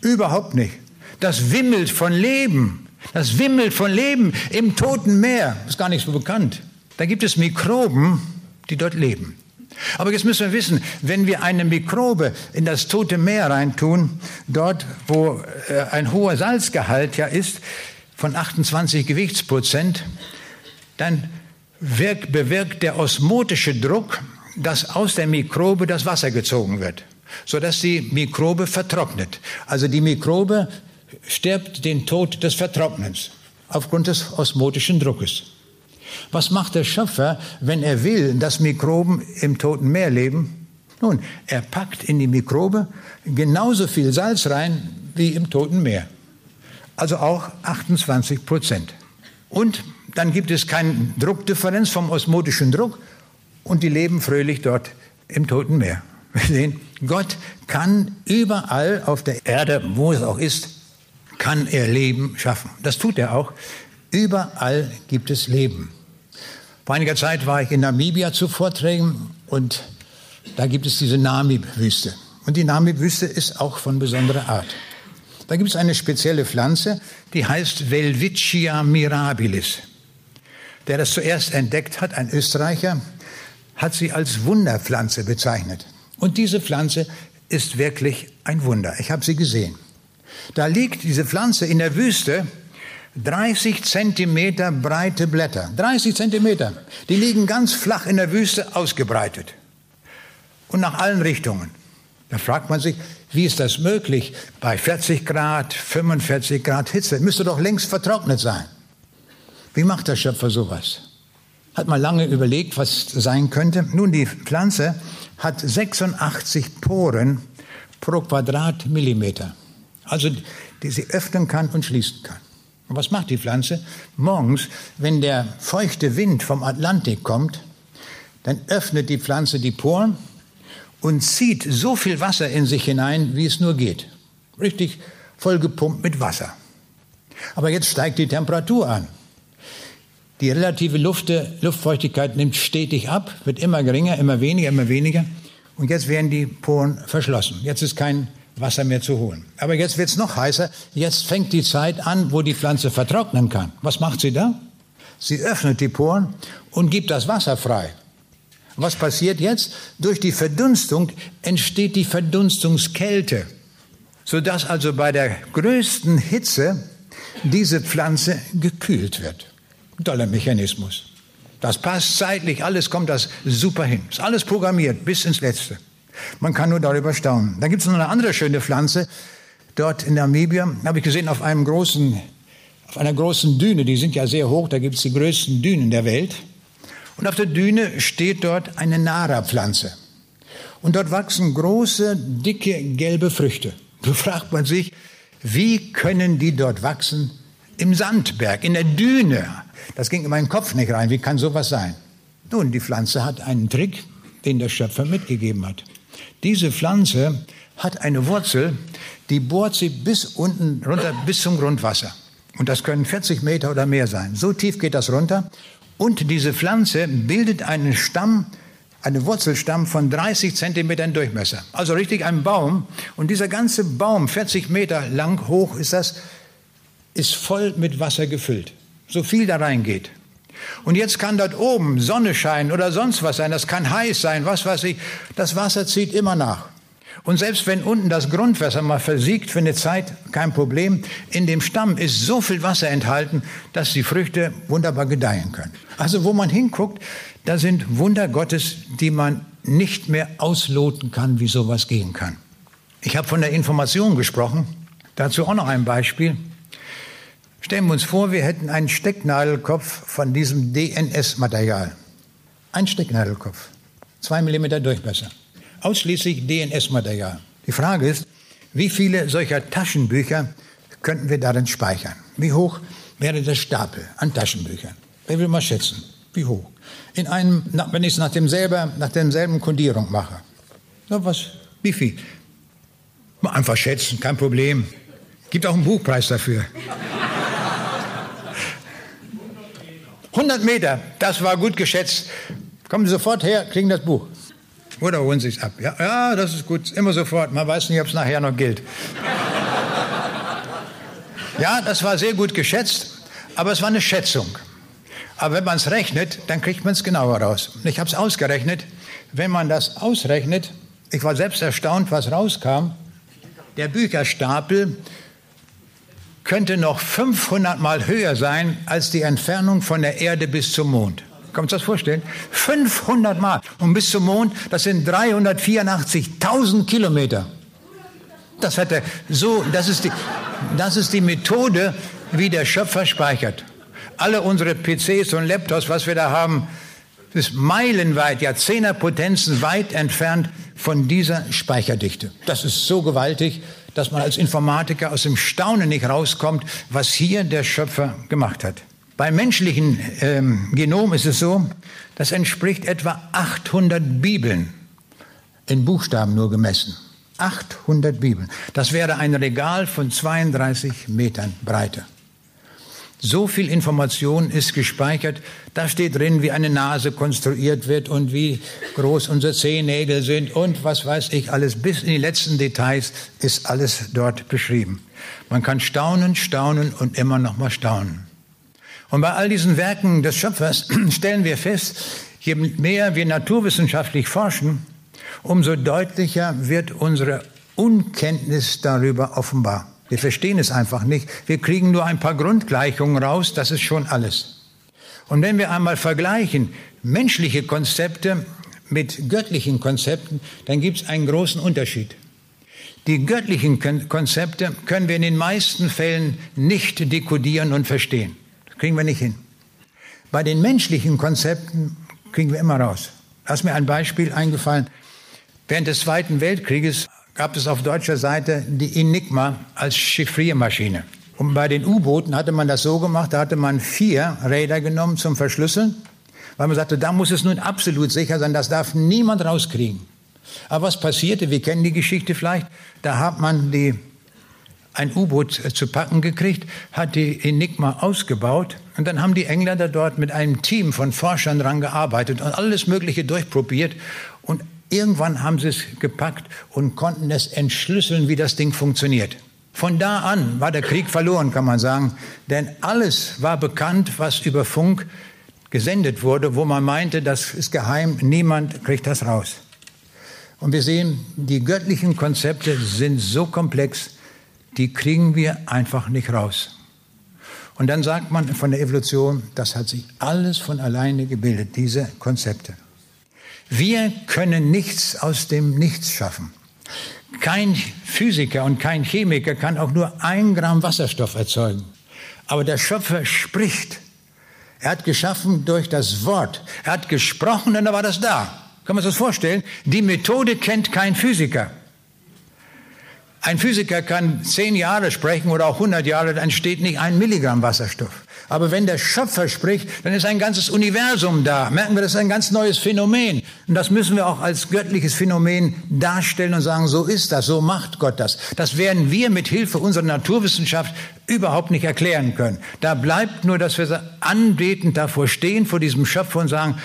Überhaupt nicht. Das wimmelt von Leben. Das wimmelt von Leben im Toten Meer. Ist gar nicht so bekannt. Da gibt es Mikroben, die dort leben. Aber jetzt müssen wir wissen, wenn wir eine Mikrobe in das tote Meer reintun, dort wo äh, ein hoher Salzgehalt ja ist, von 28 Gewichtsprozent, dann wirkt, bewirkt der osmotische Druck, dass aus der Mikrobe das Wasser gezogen wird, sodass die Mikrobe vertrocknet. Also die Mikrobe stirbt den Tod des Vertrocknens aufgrund des osmotischen Druckes. Was macht der Schöpfer, wenn er will, dass Mikroben im Toten Meer leben? Nun, er packt in die Mikrobe genauso viel Salz rein wie im Toten Meer. Also auch 28 Prozent. Und dann gibt es keine Druckdifferenz vom osmotischen Druck und die leben fröhlich dort im Toten Meer. Wir sehen, Gott kann überall auf der Erde, wo es auch ist, kann er Leben schaffen. Das tut er auch. Überall gibt es Leben. Vor einiger Zeit war ich in Namibia zu Vorträgen und da gibt es diese Namib-Wüste. Und die Namib-Wüste ist auch von besonderer Art. Da gibt es eine spezielle Pflanze, die heißt Welwitschia mirabilis. Der das zuerst entdeckt hat, ein Österreicher, hat sie als Wunderpflanze bezeichnet. Und diese Pflanze ist wirklich ein Wunder. Ich habe sie gesehen. Da liegt diese Pflanze in der Wüste 30 Zentimeter breite Blätter. 30 Zentimeter. Die liegen ganz flach in der Wüste ausgebreitet. Und nach allen Richtungen. Da fragt man sich, wie ist das möglich? Bei 40 Grad, 45 Grad Hitze müsste doch längst vertrocknet sein. Wie macht der Schöpfer sowas? Hat man lange überlegt, was sein könnte. Nun, die Pflanze hat 86 Poren pro Quadratmillimeter. Also, die sie öffnen kann und schließen kann. Und was macht die Pflanze? Morgens, wenn der feuchte Wind vom Atlantik kommt, dann öffnet die Pflanze die Poren und zieht so viel Wasser in sich hinein, wie es nur geht. Richtig vollgepumpt mit Wasser. Aber jetzt steigt die Temperatur an. Die relative Luft, Luftfeuchtigkeit nimmt stetig ab, wird immer geringer, immer weniger, immer weniger. Und jetzt werden die Poren verschlossen. Jetzt ist kein Wasser mehr zu holen. Aber jetzt wird es noch heißer. Jetzt fängt die Zeit an, wo die Pflanze vertrocknen kann. Was macht sie da? Sie öffnet die Poren und gibt das Wasser frei. Was passiert jetzt? Durch die Verdunstung entsteht die Verdunstungskälte, sodass also bei der größten Hitze diese Pflanze gekühlt wird. Toller Mechanismus. Das passt zeitlich, alles kommt das super hin. Ist alles programmiert bis ins Letzte. Man kann nur darüber staunen. Dann gibt es noch eine andere schöne Pflanze. Dort in Namibia habe ich gesehen auf einem großen, auf einer großen Düne. Die sind ja sehr hoch. Da gibt es die größten Dünen der Welt. Und auf der Düne steht dort eine Nara-Pflanze. Und dort wachsen große, dicke, gelbe Früchte. So fragt man sich, wie können die dort wachsen? Im Sandberg, in der Düne. Das ging in meinen Kopf nicht rein. Wie kann sowas sein? Nun, die Pflanze hat einen Trick, den der Schöpfer mitgegeben hat. Diese Pflanze hat eine Wurzel, die bohrt sie bis unten runter, bis zum Grundwasser. Und das können 40 Meter oder mehr sein. So tief geht das runter. Und diese Pflanze bildet einen Stamm, einen Wurzelstamm von 30 Zentimetern Durchmesser. Also richtig ein Baum. Und dieser ganze Baum, 40 Meter lang hoch ist das, ist voll mit Wasser gefüllt. So viel da reingeht. Und jetzt kann dort oben Sonne scheinen oder sonst was sein, das kann heiß sein, was weiß ich. Das Wasser zieht immer nach. Und selbst wenn unten das Grundwasser mal versiegt für eine Zeit, kein Problem. In dem Stamm ist so viel Wasser enthalten, dass die Früchte wunderbar gedeihen können. Also wo man hinguckt, da sind Wunder Gottes, die man nicht mehr ausloten kann, wie sowas gehen kann. Ich habe von der Information gesprochen. Dazu auch noch ein Beispiel. Stellen wir uns vor, wir hätten einen Stecknadelkopf von diesem DNS-Material. Ein Stecknadelkopf, zwei Millimeter Durchmesser. Ausschließlich DNS-Material. Die Frage ist, wie viele solcher Taschenbücher könnten wir darin speichern? Wie hoch wäre der Stapel an Taschenbüchern? Wer will mal schätzen? Wie hoch? In einem, wenn ich es nach, demselben, nach demselben Kodierung mache. Na was? Wie viel? Mal einfach schätzen, kein Problem. Gibt auch einen Buchpreis dafür. 100 Meter, das war gut geschätzt. Kommen Sie sofort her, kriegen das Buch. Oder holen Sie es ab. Ja, ja, das ist gut. Immer sofort. Man weiß nicht, ob es nachher noch gilt. Ja, das war sehr gut geschätzt, aber es war eine Schätzung. Aber wenn man es rechnet, dann kriegt man es genauer raus. Ich habe es ausgerechnet. wenn man das ausrechnet, ich war selbst erstaunt, was rauskam, der Bücherstapel könnte noch 500 Mal höher sein als die Entfernung von der Erde bis zum Mond. Kann man sich das vorstellen? 500 Mal. Und bis zum Mond, das sind 384.000 Kilometer. Das hat er so, das ist die, das ist die Methode, wie der Schöpfer speichert. Alle unsere PCs und Laptops, was wir da haben, ist meilenweit, ja Zehnerpotenzen weit entfernt von dieser Speicherdichte. Das ist so gewaltig, dass man als Informatiker aus dem Staunen nicht rauskommt, was hier der Schöpfer gemacht hat. Beim menschlichen ähm, Genom ist es so, das entspricht etwa 800 Bibeln in Buchstaben nur gemessen. 800 Bibeln. Das wäre ein Regal von 32 Metern Breite. So viel Information ist gespeichert. Da steht drin, wie eine Nase konstruiert wird und wie groß unsere Zehennägel sind und was weiß ich alles. Bis in die letzten Details ist alles dort beschrieben. Man kann staunen, staunen und immer noch mal staunen. Und bei all diesen Werken des Schöpfers stellen wir fest, je mehr wir naturwissenschaftlich forschen, umso deutlicher wird unsere Unkenntnis darüber offenbar. Wir verstehen es einfach nicht. Wir kriegen nur ein paar Grundgleichungen raus, das ist schon alles. Und wenn wir einmal vergleichen menschliche Konzepte mit göttlichen Konzepten, dann gibt es einen großen Unterschied. Die göttlichen Konzepte können wir in den meisten Fällen nicht dekodieren und verstehen. Das kriegen wir nicht hin. Bei den menschlichen Konzepten kriegen wir immer raus. Ist mir ein Beispiel eingefallen. Während des Zweiten Weltkrieges gab es auf deutscher Seite die Enigma als Chiffriermaschine. Und bei den U-Booten hatte man das so gemacht, da hatte man vier Räder genommen zum Verschlüsseln, weil man sagte, da muss es nun absolut sicher sein, das darf niemand rauskriegen. Aber was passierte, wir kennen die Geschichte vielleicht, da hat man die, ein U-Boot äh, zu packen gekriegt, hat die Enigma ausgebaut und dann haben die Engländer dort mit einem Team von Forschern dran gearbeitet und alles Mögliche durchprobiert Irgendwann haben sie es gepackt und konnten es entschlüsseln, wie das Ding funktioniert. Von da an war der Krieg verloren, kann man sagen, denn alles war bekannt, was über Funk gesendet wurde, wo man meinte, das ist geheim, niemand kriegt das raus. Und wir sehen, die göttlichen Konzepte sind so komplex, die kriegen wir einfach nicht raus. Und dann sagt man von der Evolution, das hat sich alles von alleine gebildet, diese Konzepte. Wir können nichts aus dem Nichts schaffen. Kein Physiker und kein Chemiker kann auch nur ein Gramm Wasserstoff erzeugen. Aber der Schöpfer spricht. Er hat geschaffen durch das Wort. Er hat gesprochen und da war das da. Kann man sich das vorstellen? Die Methode kennt kein Physiker. Ein Physiker kann zehn Jahre sprechen oder auch hundert Jahre, dann entsteht nicht ein Milligramm Wasserstoff. Aber wenn der Schöpfer spricht, dann ist ein ganzes Universum da. Merken wir, das ist ein ganz neues Phänomen. Und das müssen wir auch als göttliches Phänomen darstellen und sagen, so ist das, so macht Gott das. Das werden wir mit Hilfe unserer Naturwissenschaft überhaupt nicht erklären können. Da bleibt nur, dass wir anbetend davor stehen, vor diesem Schöpfer und sagen,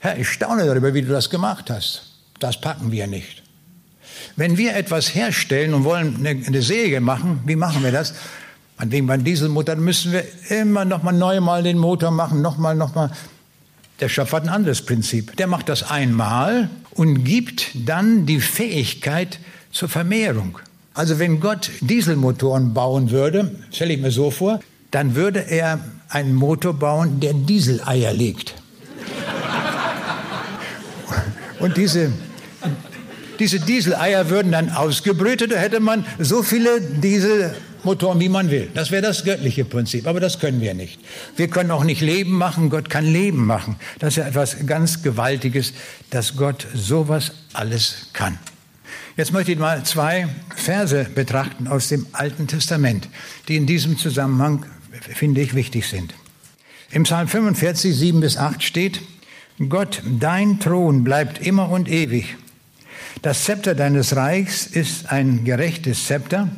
Herr, ich staune darüber, wie du das gemacht hast. Das packen wir nicht. Wenn wir etwas herstellen und wollen eine, Säge machen, wie machen wir das? Wegen beim Dieselmotor müssen wir immer noch mal neu mal den Motor machen, noch mal, noch mal. Der Schöpfer hat ein anderes Prinzip. Der macht das einmal und gibt dann die Fähigkeit zur Vermehrung. Also wenn Gott Dieselmotoren bauen würde, stelle ich mir so vor, dann würde er einen Motor bauen, der Dieseleier legt. Und diese, diese Dieseleier würden dann ausgebrütet, da hätte man so viele Diesel Motoren, wie man will. Das wäre das göttliche Prinzip. Aber das können wir nicht. Wir können auch nicht Leben machen. Gott kann Leben machen. Das ist ja etwas ganz Gewaltiges, dass Gott sowas alles kann. Jetzt möchte ich mal zwei Verse betrachten aus dem Alten Testament, die in diesem Zusammenhang, finde ich, wichtig sind. Im Psalm 45, 7 bis 8 steht, Gott, dein Thron bleibt immer und ewig. Das Zepter deines Reichs ist ein gerechtes Zepter.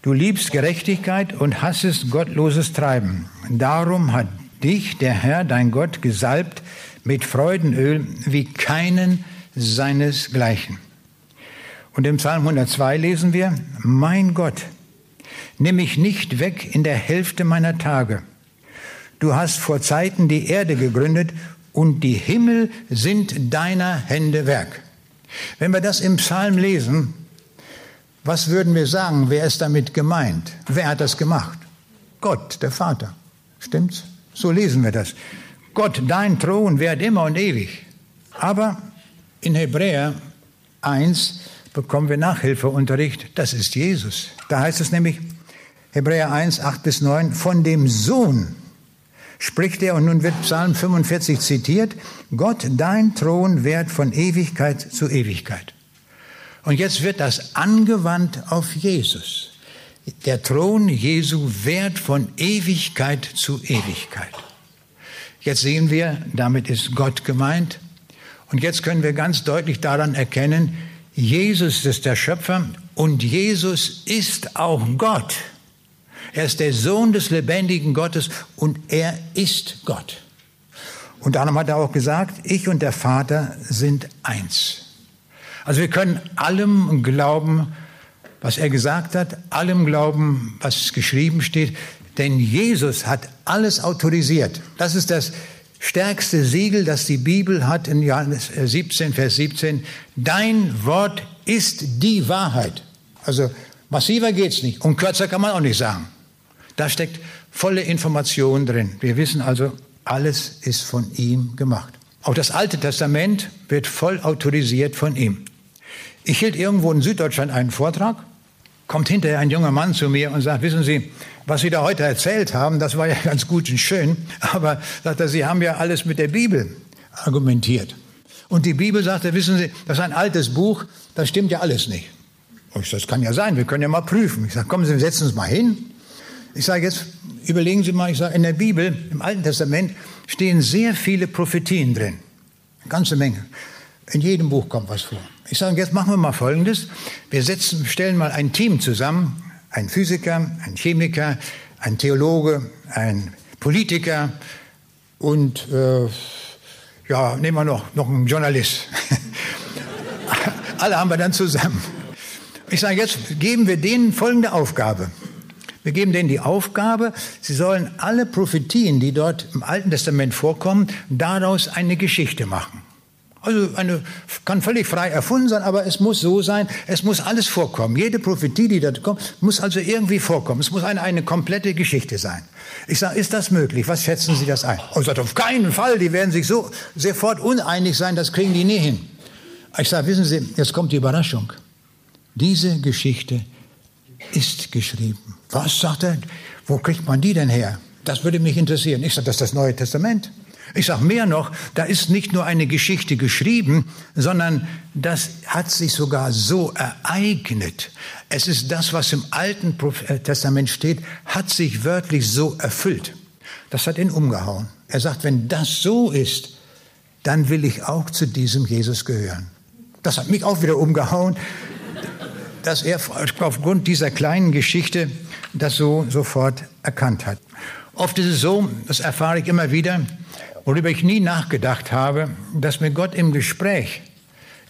Du liebst Gerechtigkeit und hassest gottloses Treiben. Darum hat dich der Herr, dein Gott, gesalbt mit Freudenöl wie keinen seinesgleichen. Und im Psalm 102 lesen wir, Mein Gott, nimm mich nicht weg in der Hälfte meiner Tage. Du hast vor Zeiten die Erde gegründet und die Himmel sind deiner Hände Werk. Wenn wir das im Psalm lesen, was würden wir sagen? Wer ist damit gemeint? Wer hat das gemacht? Gott, der Vater. Stimmt's? So lesen wir das. Gott, dein Thron währt immer und ewig. Aber in Hebräer 1 bekommen wir Nachhilfeunterricht. Das ist Jesus. Da heißt es nämlich, Hebräer 1, 8 bis 9, von dem Sohn spricht er, und nun wird Psalm 45 zitiert, Gott, dein Thron währt von Ewigkeit zu Ewigkeit. Und jetzt wird das angewandt auf Jesus. Der Thron Jesu währt von Ewigkeit zu Ewigkeit. Jetzt sehen wir, damit ist Gott gemeint. Und jetzt können wir ganz deutlich daran erkennen, Jesus ist der Schöpfer und Jesus ist auch Gott. Er ist der Sohn des lebendigen Gottes und er ist Gott. Und darum hat er auch gesagt, ich und der Vater sind eins. Also wir können allem glauben, was er gesagt hat, allem glauben, was geschrieben steht, denn Jesus hat alles autorisiert. Das ist das stärkste Siegel, das die Bibel hat in Johannes 17, Vers 17. Dein Wort ist die Wahrheit. Also massiver geht's nicht und kürzer kann man auch nicht sagen. Da steckt volle Information drin. Wir wissen also, alles ist von ihm gemacht. Auch das Alte Testament wird voll autorisiert von ihm. Ich hielt irgendwo in Süddeutschland einen Vortrag, kommt hinterher ein junger Mann zu mir und sagt, wissen Sie, was Sie da heute erzählt haben, das war ja ganz gut und schön, aber sagt er, Sie haben ja alles mit der Bibel argumentiert. Und die Bibel sagte, wissen Sie, das ist ein altes Buch, das stimmt ja alles nicht. Und ich sage, das kann ja sein, wir können ja mal prüfen. Ich sage, kommen Sie, setzen uns mal hin. Ich sage jetzt, überlegen Sie mal, ich sage, in der Bibel, im Alten Testament, stehen sehr viele Prophetien drin. Eine ganze Menge. In jedem Buch kommt was vor. Ich sage, jetzt machen wir mal Folgendes. Wir setzen, stellen mal ein Team zusammen. Ein Physiker, ein Chemiker, ein Theologe, ein Politiker und äh, ja, nehmen wir noch, noch einen Journalist. Alle haben wir dann zusammen. Ich sage, jetzt geben wir denen folgende Aufgabe. Wir geben denen die Aufgabe, sie sollen alle Prophetien, die dort im Alten Testament vorkommen, daraus eine Geschichte machen. Also eine, kann völlig frei erfunden sein, aber es muss so sein, es muss alles vorkommen. Jede Prophetie, die da kommt, muss also irgendwie vorkommen. Es muss eine, eine komplette Geschichte sein. Ich sage, ist das möglich? Was schätzen Sie das ein? Und sagt, auf keinen Fall, die werden sich so sofort uneinig sein, das kriegen die nie hin. Ich sage, wissen Sie, jetzt kommt die Überraschung. Diese Geschichte ist geschrieben. Was sagt er? Wo kriegt man die denn her? Das würde mich interessieren. Ich sage, das ist das Neue Testament. Ich sage mehr noch, da ist nicht nur eine Geschichte geschrieben, sondern das hat sich sogar so ereignet. Es ist das, was im Alten äh, Testament steht, hat sich wörtlich so erfüllt. Das hat ihn umgehauen. Er sagt, wenn das so ist, dann will ich auch zu diesem Jesus gehören. Das hat mich auch wieder umgehauen, dass er aufgrund dieser kleinen Geschichte das so sofort erkannt hat. Oft ist es so, das erfahre ich immer wieder, worüber ich nie nachgedacht habe, dass mir Gott im Gespräch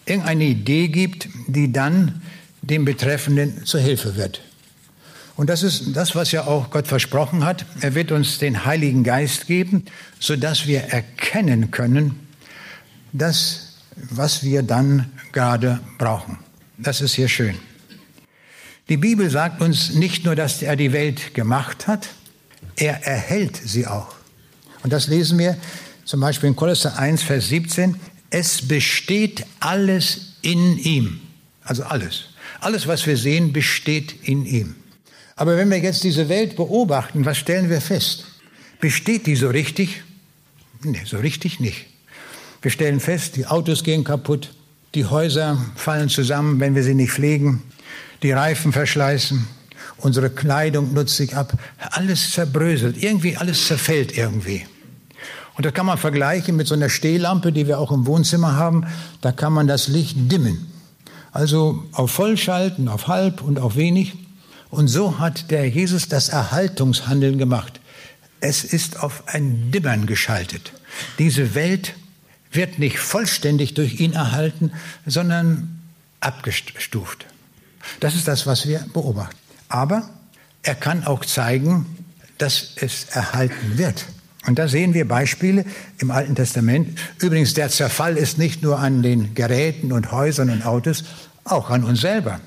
irgendeine Idee gibt, die dann dem Betreffenden zur Hilfe wird. Und das ist das, was ja auch Gott versprochen hat. Er wird uns den Heiligen Geist geben, sodass wir erkennen können, das, was wir dann gerade brauchen. Das ist hier schön. Die Bibel sagt uns nicht nur, dass er die Welt gemacht hat, er erhält sie auch. Und das lesen wir zum Beispiel in Kolosser 1, Vers 17. Es besteht alles in ihm. Also alles. Alles, was wir sehen, besteht in ihm. Aber wenn wir jetzt diese Welt beobachten, was stellen wir fest? Besteht die so richtig? Nee, so richtig nicht. Wir stellen fest, die Autos gehen kaputt, die Häuser fallen zusammen, wenn wir sie nicht pflegen, die Reifen verschleißen, unsere Kleidung nutzt sich ab, alles zerbröselt, irgendwie alles zerfällt irgendwie. Und das kann man vergleichen mit so einer Stehlampe, die wir auch im Wohnzimmer haben, da kann man das Licht dimmen. Also auf voll schalten, auf halb und auf wenig. Und so hat der Jesus das Erhaltungshandeln gemacht. Es ist auf ein Dimmern geschaltet. Diese Welt wird nicht vollständig durch ihn erhalten, sondern abgestuft. Das ist das, was wir beobachten. Aber er kann auch zeigen, dass es erhalten wird. Und da sehen wir Beispiele im Alten Testament. Übrigens, der Zerfall ist nicht nur an den Geräten und Häusern und Autos, auch an uns selber.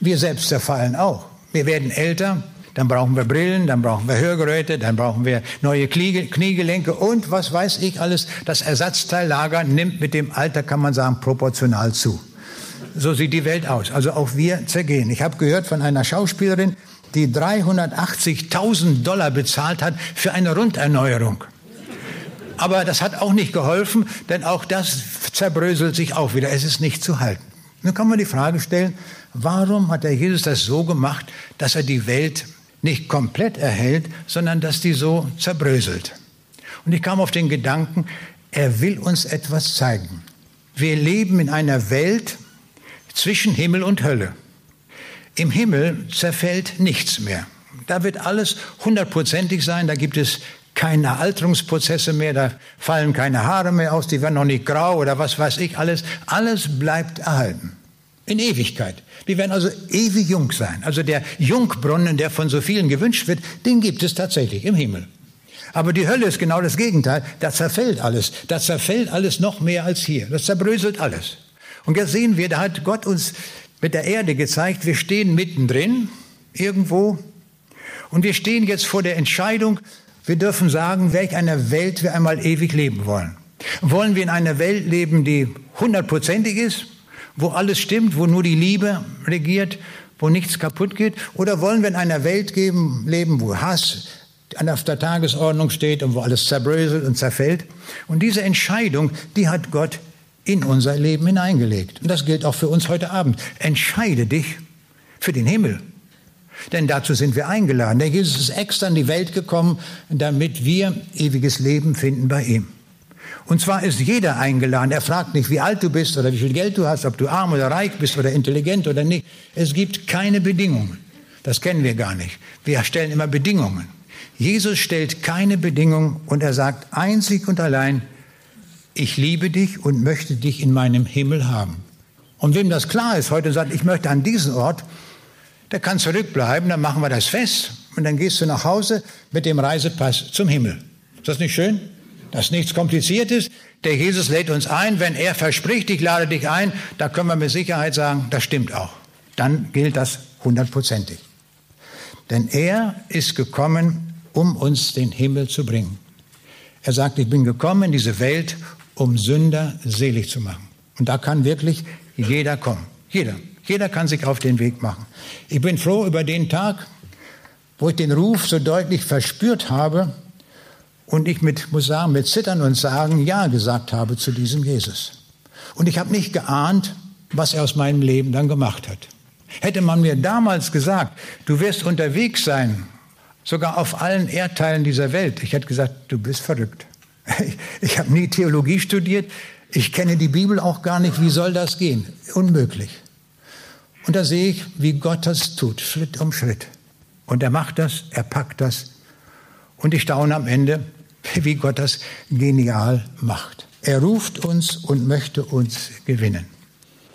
Wir selbst zerfallen auch. Wir werden älter, dann brauchen wir Brillen, dann brauchen wir Hörgeräte, dann brauchen wir neue Kniegelenke und was weiß ich alles. Das Ersatzteillager nimmt mit dem Alter, kann man sagen, proportional zu. So sieht die Welt aus. Also auch wir zergehen. Ich habe gehört von einer Schauspielerin, die 380.000 Dollar bezahlt hat für eine Runderneuerung. Aber das hat auch nicht geholfen, denn auch das zerbröselt sich auch wieder. Es ist nicht zu halten. Nun kann man die Frage stellen, warum hat der Jesus das so gemacht, dass er die Welt nicht komplett erhält, sondern dass die so zerbröselt? Und ich kam auf den Gedanken, er will uns etwas zeigen. Wir leben in einer Welt zwischen Himmel und Hölle. Im Himmel zerfällt nichts mehr. Da wird alles hundertprozentig sein, da gibt es keine Alterungsprozesse mehr, da fallen keine Haare mehr aus, die werden noch nicht grau oder was weiß ich alles. Alles bleibt erhalten. In Ewigkeit. Wir werden also ewig jung sein. Also der Jungbrunnen, der von so vielen gewünscht wird, den gibt es tatsächlich im Himmel. Aber die Hölle ist genau das Gegenteil. Da zerfällt alles. Da zerfällt alles noch mehr als hier. Das zerbröselt alles. Und jetzt sehen wir, da hat Gott uns mit der Erde gezeigt, wir stehen mittendrin irgendwo und wir stehen jetzt vor der Entscheidung, wir dürfen sagen, welch einer Welt wir einmal ewig leben wollen. Wollen wir in einer Welt leben, die hundertprozentig ist, wo alles stimmt, wo nur die Liebe regiert, wo nichts kaputt geht? Oder wollen wir in einer Welt geben, leben, wo Hass auf der Tagesordnung steht und wo alles zerbröselt und zerfällt? Und diese Entscheidung, die hat Gott in unser Leben hineingelegt. Und das gilt auch für uns heute Abend. Entscheide dich für den Himmel. Denn dazu sind wir eingeladen. Der Jesus ist extra in die Welt gekommen, damit wir ewiges Leben finden bei ihm. Und zwar ist jeder eingeladen. Er fragt nicht, wie alt du bist oder wie viel Geld du hast, ob du arm oder reich bist oder intelligent oder nicht. Es gibt keine Bedingungen. Das kennen wir gar nicht. Wir stellen immer Bedingungen. Jesus stellt keine Bedingungen und er sagt einzig und allein, ich liebe dich und möchte dich in meinem Himmel haben. Und wem das klar ist heute sagt, ich möchte an diesen Ort, der kann zurückbleiben, dann machen wir das fest und dann gehst du nach Hause mit dem Reisepass zum Himmel. Ist das nicht schön? Das ist nichts Kompliziertes. Der Jesus lädt uns ein. Wenn er verspricht, ich lade dich ein, da können wir mit Sicherheit sagen, das stimmt auch. Dann gilt das hundertprozentig. Denn er ist gekommen, um uns den Himmel zu bringen. Er sagt, ich bin gekommen in diese Welt, um Sünder selig zu machen. Und da kann wirklich jeder kommen. Jeder. Jeder kann sich auf den Weg machen. Ich bin froh über den Tag, wo ich den Ruf so deutlich verspürt habe und ich mit, muss sagen, mit Zittern und Sagen Ja gesagt habe zu diesem Jesus. Und ich habe nicht geahnt, was er aus meinem Leben dann gemacht hat. Hätte man mir damals gesagt, du wirst unterwegs sein, sogar auf allen Erdteilen dieser Welt, ich hätte gesagt, du bist verrückt. Ich, ich habe nie Theologie studiert. Ich kenne die Bibel auch gar nicht. Wie soll das gehen? Unmöglich. Und da sehe ich, wie Gott das tut, Schritt um Schritt. Und er macht das, er packt das. Und ich staune am Ende, wie Gott das genial macht. Er ruft uns und möchte uns gewinnen.